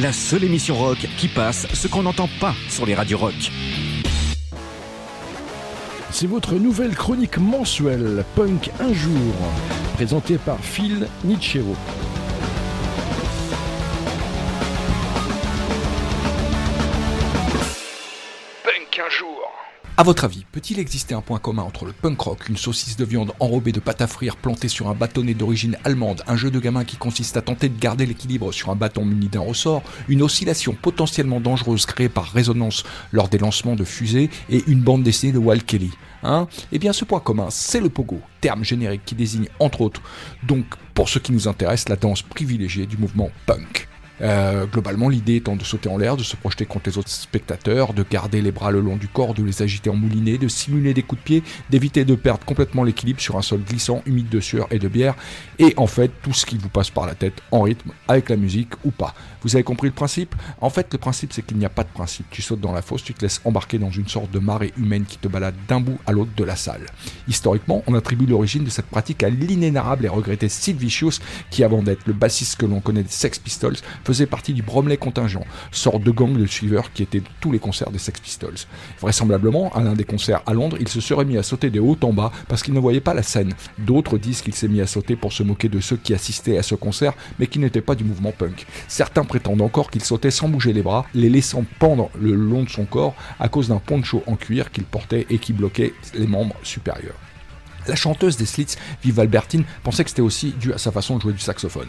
la seule émission rock qui passe ce qu'on n'entend pas sur les radios rock. C'est votre nouvelle chronique mensuelle, Punk un jour, présentée par Phil Nichero. À votre avis, peut-il exister un point commun entre le punk rock, une saucisse de viande enrobée de pâte à frire plantée sur un bâtonnet d'origine allemande, un jeu de gamin qui consiste à tenter de garder l'équilibre sur un bâton muni d'un ressort, une oscillation potentiellement dangereuse créée par résonance lors des lancements de fusées et une bande dessinée de Walt Kelly Hein? Eh bien, ce point commun, c'est le pogo, terme générique qui désigne entre autres, donc pour ce qui nous intéresse, la danse privilégiée du mouvement punk. Euh, globalement, l'idée étant de sauter en l'air, de se projeter contre les autres spectateurs, de garder les bras le long du corps, de les agiter en moulinet, de simuler des coups de pied, d'éviter de perdre complètement l'équilibre sur un sol glissant, humide de sueur et de bière, et en fait tout ce qui vous passe par la tête en rythme, avec la musique ou pas. Vous avez compris le principe? En fait, le principe c'est qu'il n'y a pas de principe. Tu sautes dans la fosse, tu te laisses embarquer dans une sorte de marée humaine qui te balade d'un bout à l'autre de la salle. Historiquement, on attribue l'origine de cette pratique à l'inénarrable et regretté Sid qui avant d'être le bassiste que l'on connaît des Sex Pistols, faisait partie du Bromley Contingent, sorte de gang de suiveurs qui était tous les concerts des Sex Pistols. Vraisemblablement, à l'un des concerts à Londres, il se serait mis à sauter de haut en bas parce qu'il ne voyait pas la scène. D'autres disent qu'il s'est mis à sauter pour se moquer de ceux qui assistaient à ce concert, mais qui n'étaient pas du mouvement punk. Certains prétendent encore qu'il sautait sans bouger les bras, les laissant pendre le long de son corps à cause d'un poncho en cuir qu'il portait et qui bloquait les membres supérieurs. La chanteuse des Slits, Viv Albertine, pensait que c'était aussi dû à sa façon de jouer du saxophone.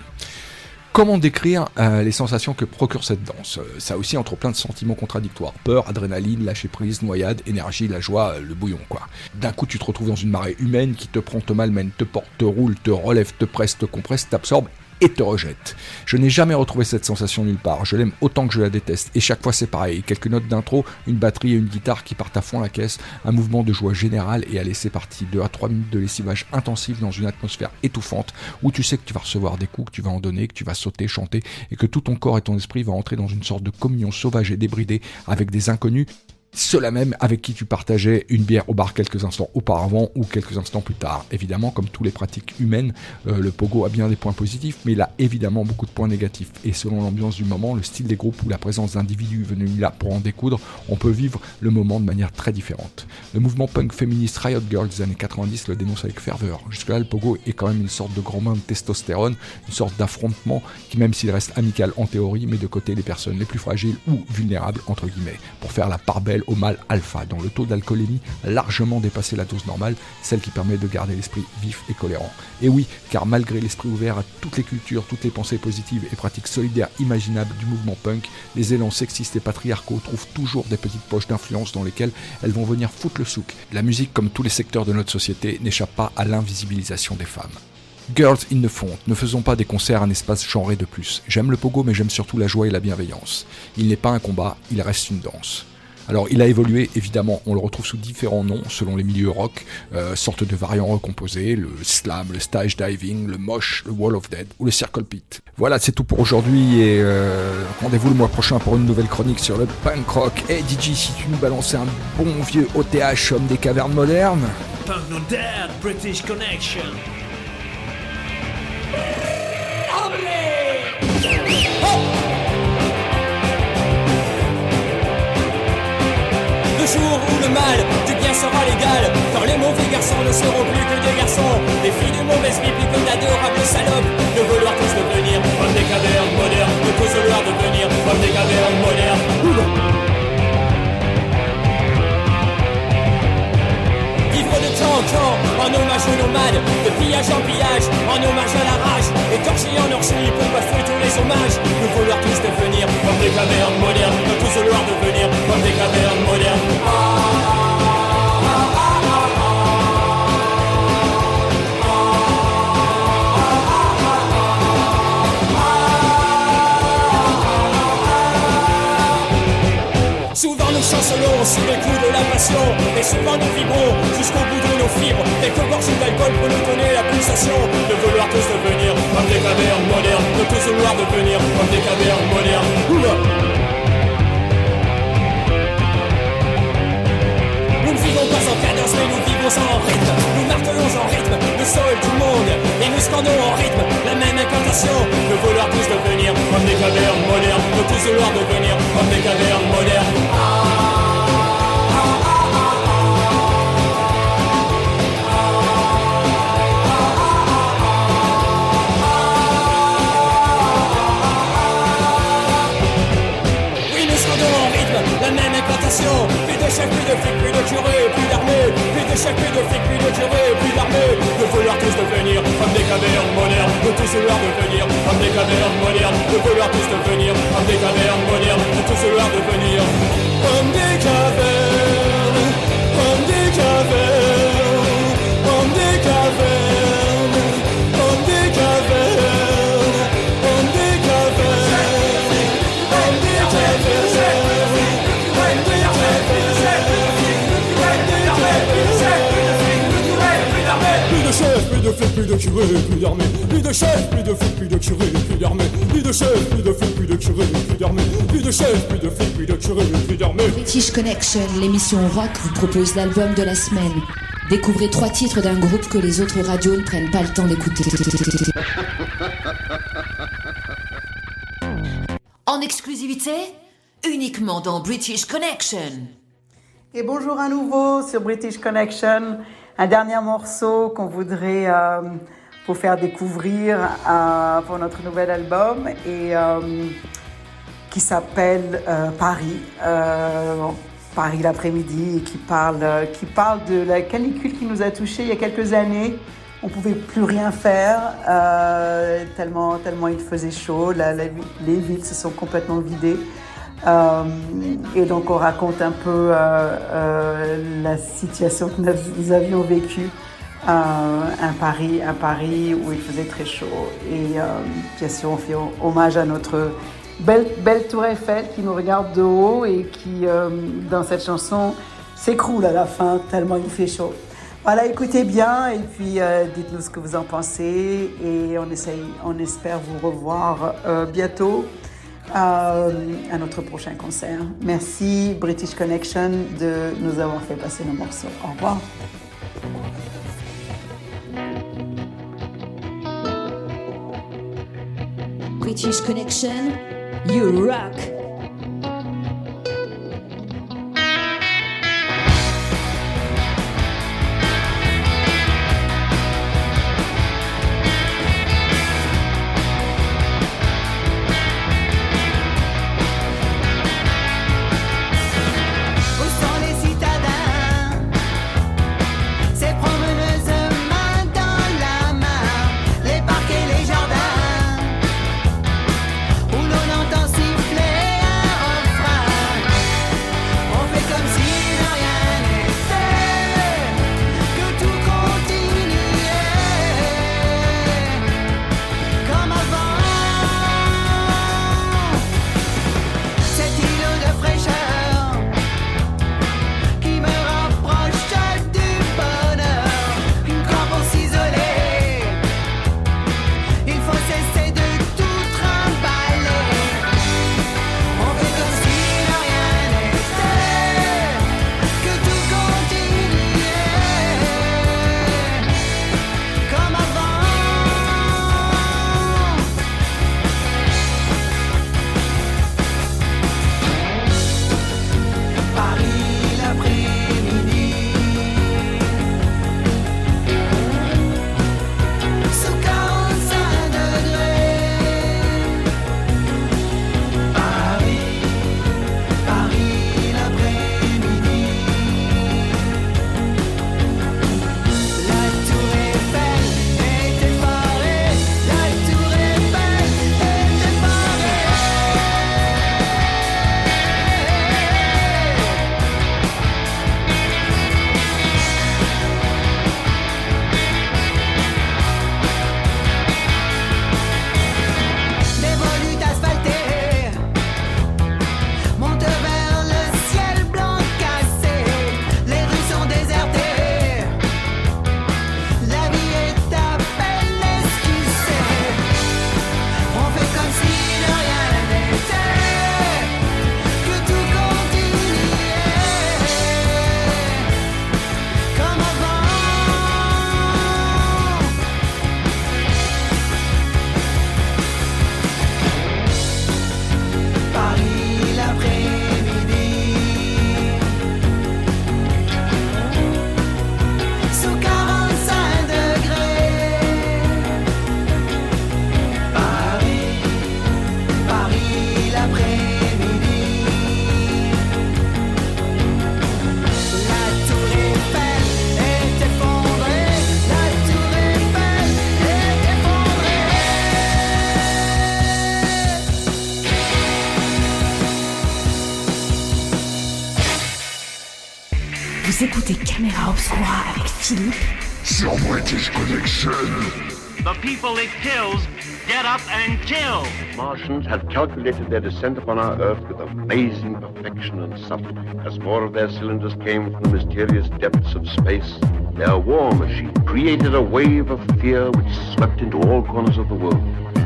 Comment décrire euh, les sensations que procure cette danse? Euh, Ça aussi entre plein de sentiments contradictoires. Peur, adrénaline, lâcher prise, noyade, énergie, la joie, euh, le bouillon quoi. D'un coup tu te retrouves dans une marée humaine qui te prend, te malmène, te porte, te roule, te relève, te presse, te compresse, t'absorbe et te rejette. Je n'ai jamais retrouvé cette sensation nulle part. Je l'aime autant que je la déteste. Et chaque fois c'est pareil. Quelques notes d'intro, une batterie et une guitare qui partent à fond la caisse, un mouvement de joie générale et à laisser partie 2 à 3 minutes de lessivage intensif dans une atmosphère étouffante où tu sais que tu vas recevoir des coups, que tu vas en donner, que tu vas sauter, chanter et que tout ton corps et ton esprit va entrer dans une sorte de communion sauvage et débridée avec des inconnus ceux-là même avec qui tu partageais une bière au bar quelques instants auparavant ou quelques instants plus tard. Évidemment, comme toutes les pratiques humaines, euh, le pogo a bien des points positifs, mais il a évidemment beaucoup de points négatifs. Et selon l'ambiance du moment, le style des groupes ou la présence d'individus venus là pour en découdre, on peut vivre le moment de manière très différente. Le mouvement punk féministe Riot Girl des années 90 le dénonce avec ferveur. Jusque-là, le pogo est quand même une sorte de grand bain de testostérone, une sorte d'affrontement qui, même s'il reste amical en théorie, met de côté les personnes les plus fragiles ou vulnérables, entre guillemets, pour faire la part belle au mal alpha, dont le taux d'alcoolémie a largement dépassé la dose normale, celle qui permet de garder l'esprit vif et colérant. Et oui, car malgré l'esprit ouvert à toutes les cultures, toutes les pensées positives et pratiques solidaires imaginables du mouvement punk, les élans sexistes et patriarcaux trouvent toujours des petites poches d'influence dans lesquelles elles vont venir foutre le souk. La musique, comme tous les secteurs de notre société, n'échappe pas à l'invisibilisation des femmes. Girls in the Font, ne faisons pas des concerts un espace genré de plus. J'aime le pogo, mais j'aime surtout la joie et la bienveillance. Il n'est pas un combat, il reste une danse. Alors il a évolué, évidemment, on le retrouve sous différents noms selon les milieux rock, euh, sorte de variants recomposés, le slam, le stage diving, le mosh, le wall of dead ou le circle pit. Voilà, c'est tout pour aujourd'hui et euh, rendez-vous le mois prochain pour une nouvelle chronique sur le punk rock. Et DJ, si tu nous balançais un bon vieux OTH homme des cavernes modernes Punk No British Connection. Le jour où le mal du bien sera légal. Quand les mauvais garçons ne seront plus que des garçons. Les filles de mauvaise vie plus que d'adorables salopes. De vouloir tous devenir comme des cavernes modernes De tous vouloir devenir comme des cavernes modernes. Vivre de temps en temps en hommage aux nomades De pillage en pillage en hommage à la rage Écorché en orchis pour bafouer tous les hommages. De vouloir tous devenir comme des cavernes modernes De tous vouloir devenir comme des cavernes modernes chancelons sous les coups de la passion. Et souvent nous vibrons jusqu'au bout de nos fibres. Quelques gorgées d'alcool pour nous donner la pulsation De vouloir tous devenir comme des cavernes modernes De tous vouloir devenir comme des cavernes modernes. Nous ne vivons pas en cadence mais nous vivons en rythme. Nous martelons en rythme le sol du monde. Et nous scandons en rythme la même incantation De vouloir tous devenir comme des cavernes modernes De tous vouloir devenir comme des cavernes modernes même incantation Plus de flics, plus de curés, plus d'armées Plus de chefs, plus de flics, plus de curés, plus d'armées De vouloir tous devenir comme des cavernes modernes De tous vouloir devenir comme des cavernes modernes De vouloir tous devenir comme des cavernes modernes De tous vouloir devenir comme des Comme des de flics, plus de curés, plus d'armée. Plus de chefs, plus de flics, plus de curés, plus d'armée. Plus de chefs, plus de flics, plus de curés, plus d'armée. Plus de chefs, plus de flics, plus de curés, plus d'armée. British Connection, l'émission rock, vous propose l'album de la semaine. Découvrez trois titres d'un groupe que les autres radios ne prennent pas le temps d'écouter. En exclusivité, uniquement dans British Connection. Et bonjour à nouveau sur British Connection. Un dernier morceau qu'on voudrait euh, vous faire découvrir euh, pour notre nouvel album et euh, qui s'appelle euh, Paris. Euh, Paris l'après-midi qui parle, euh, qui parle de la canicule qui nous a touchés il y a quelques années on pouvait plus rien faire euh, tellement, tellement il faisait chaud. Les villes se sont complètement vidées. Euh, et donc on raconte un peu euh, euh, la situation que nous, avions vécue à Paris, à Paris où il faisait très chaud. Et bien sûr, on fait hommage à notre belle, tour Eiffel qui nous regarde de haut et qui, dans cette chanson, s'écroule à la fin tellement il fait chaud. Voilà, écoutez bien et puis dites-nous ce que vous en pensez et on, essaye, on espère vous revoir bientôt euh, à notre prochain concert. Merci British Connection de nous avoir fait passer nos morceaux. Au revoir. British Connection, you rock. People it kills get up and kill. Martians have calculated their descent upon our Earth with amazing perfection and subtlety. As more of their cylinders came from the mysterious depths of space, their war machine created a wave of fear which swept into all corners of the world.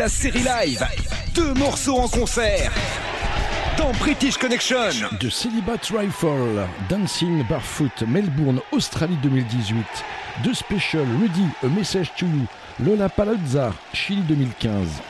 la série live. Deux morceaux en concert. Dans British Connection. De Célibat Rifle, Dancing Barefoot, Melbourne, Australie 2018. De Special, Rudy, A Message to You, Lola Palazza, Chili 2015.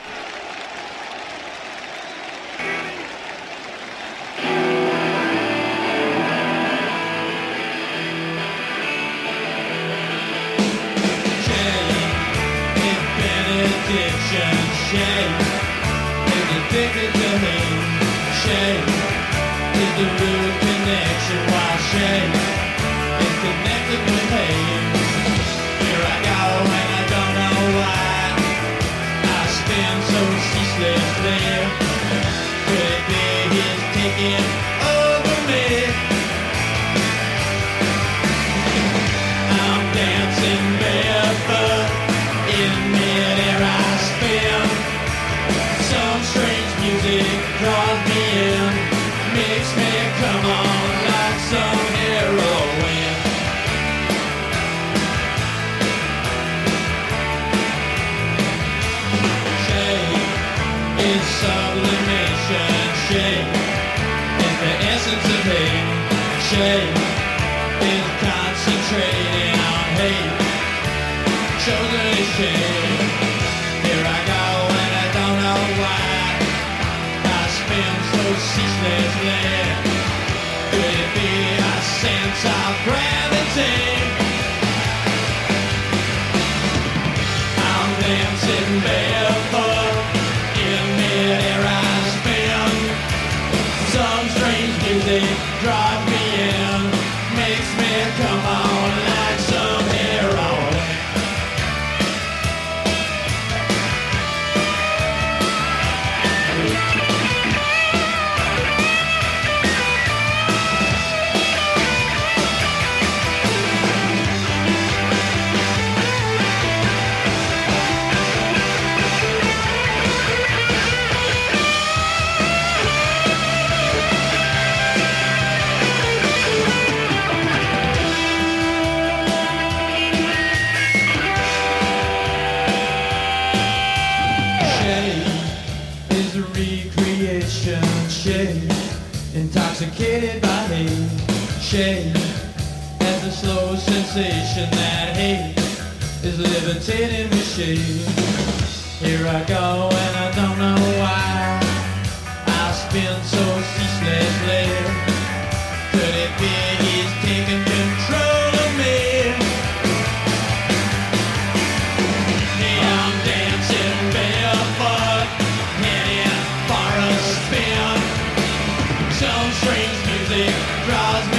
cross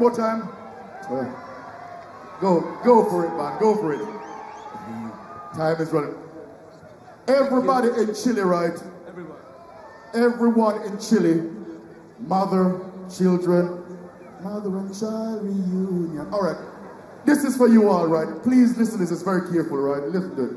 more time? Go, go for it, man. Go for it. Time is running. Everybody in Chile, right? Everyone. Everyone in Chile. Mother, children, mother and child reunion. All right. This is for you all, right? Please listen to this. It's very careful, right? Listen to it.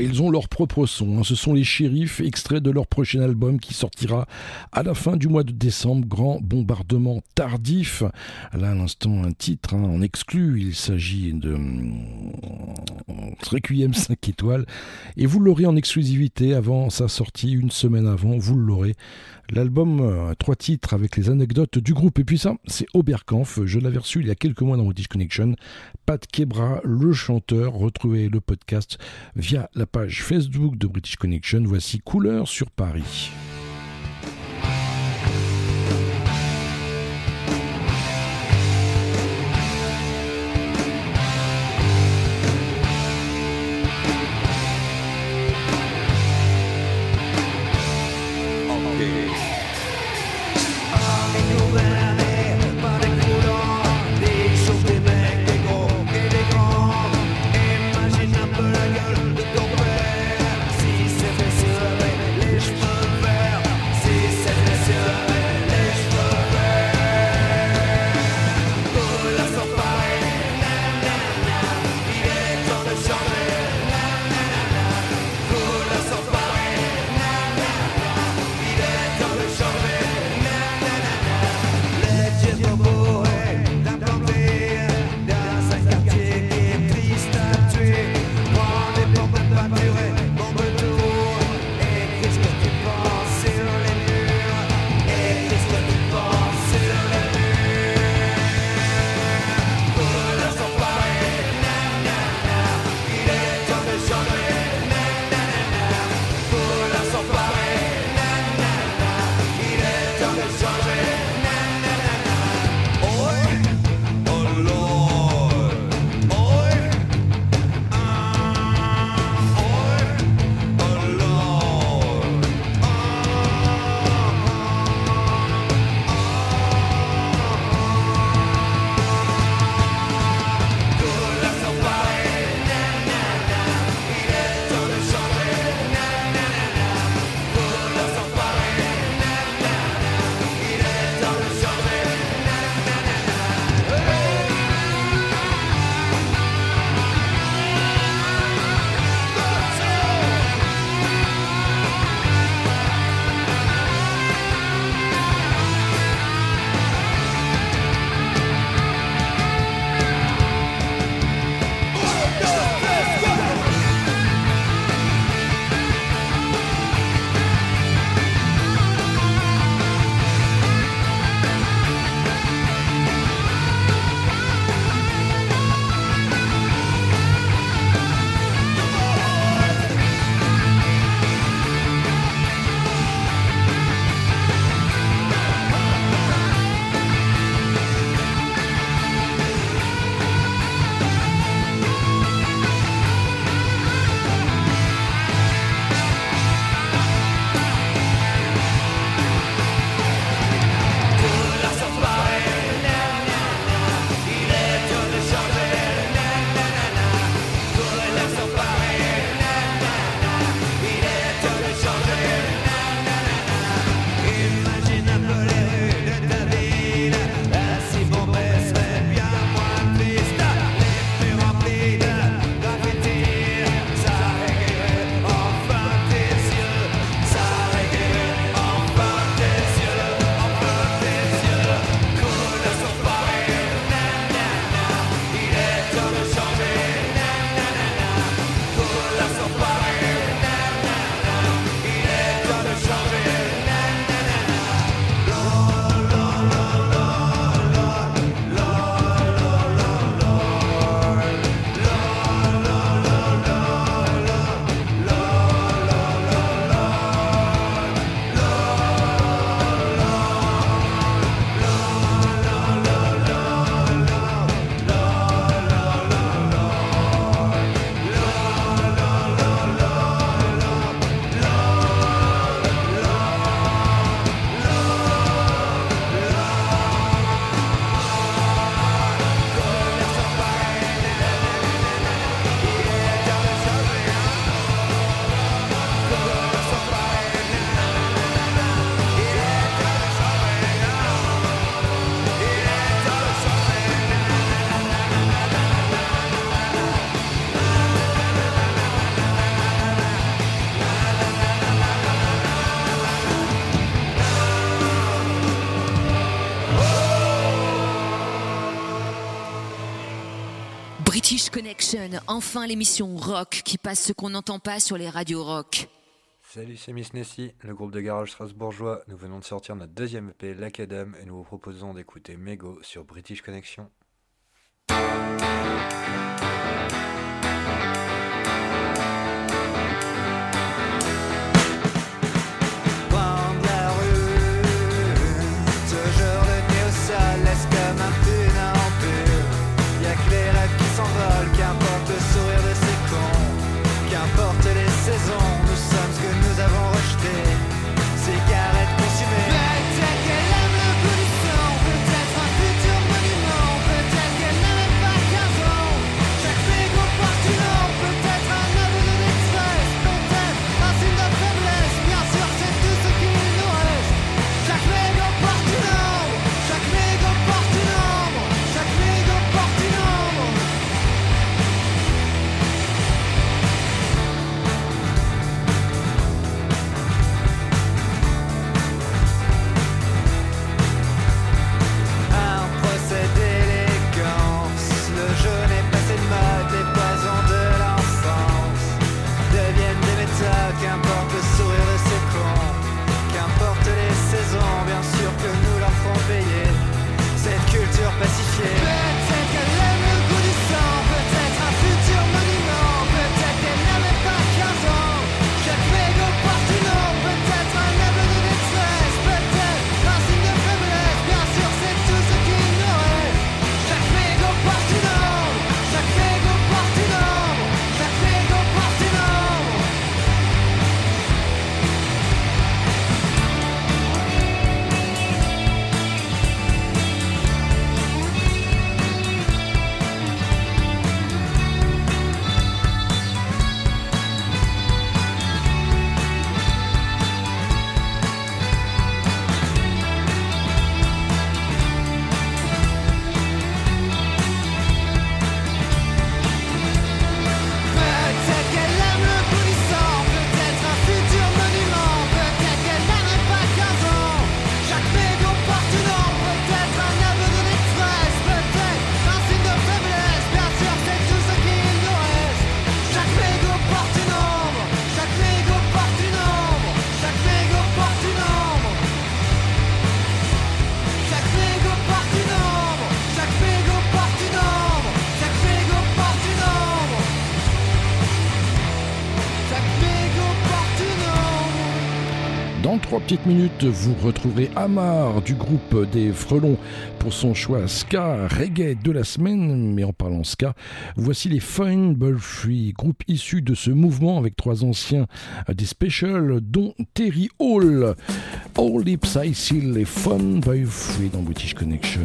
Ils ont leur propre son. hein. Ce sont les shérifs, extraits de leur prochain album qui sortira à la fin du mois de décembre. Grand bombardement tardif. Là, à l'instant, un titre hein, en exclu. Il s'agit de hum, Requiem 5 étoiles. Et vous l'aurez en exclusivité avant sa sortie, une semaine avant. Vous l'aurez. L'album, euh, trois titres avec les anecdotes du groupe. Et puis ça, c'est Oberkampf. Je l'avais reçu il y a quelques mois dans British Connection. Pat Kebra, le chanteur. Retrouvez le podcast via la page Facebook de British Connection. Voici Couleur sur Paris. enfin l'émission rock qui passe ce qu'on n'entend pas sur les radios rock. Salut, c'est Miss Nessie, le groupe de garage strasbourgeois. Nous venons de sortir notre deuxième EP, L'Acadème, et nous vous proposons d'écouter Mego sur British Connection. shit. minutes, vous retrouverez Amar du groupe des Frelons pour son choix ska reggae de la semaine. Mais en parlant ska, voici les Fine Bullfree, groupe issu de ce mouvement avec trois anciens des Specials, dont Terry Hall, All Lips I Seal et Fine Bullfree dans British Connection.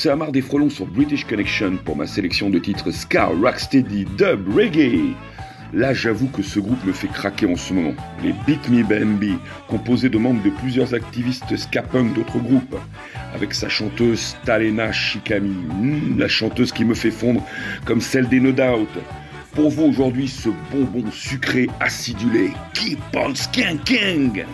Samar des Frelons sur British Connection pour ma sélection de titres Ska, Rocksteady, Dub, Reggae. Là, j'avoue que ce groupe me fait craquer en ce moment. Les Beat Me Bambi, composés de membres de plusieurs activistes ska punk d'autres groupes, avec sa chanteuse Talena Shikami, hmm, la chanteuse qui me fait fondre comme celle des No Doubt. Pour vous aujourd'hui, ce bonbon sucré acidulé, keep on skanking!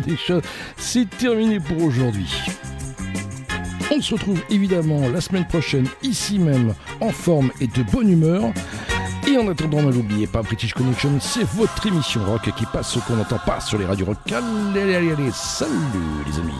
Connection, c'est terminé pour aujourd'hui. On se retrouve évidemment la semaine prochaine, ici même, en forme et de bonne humeur. Et en attendant, ne l'oubliez pas, British Connection, c'est votre émission rock qui passe ce qu'on n'entend pas sur les radios rock. Allez, allez, allez, salut les amis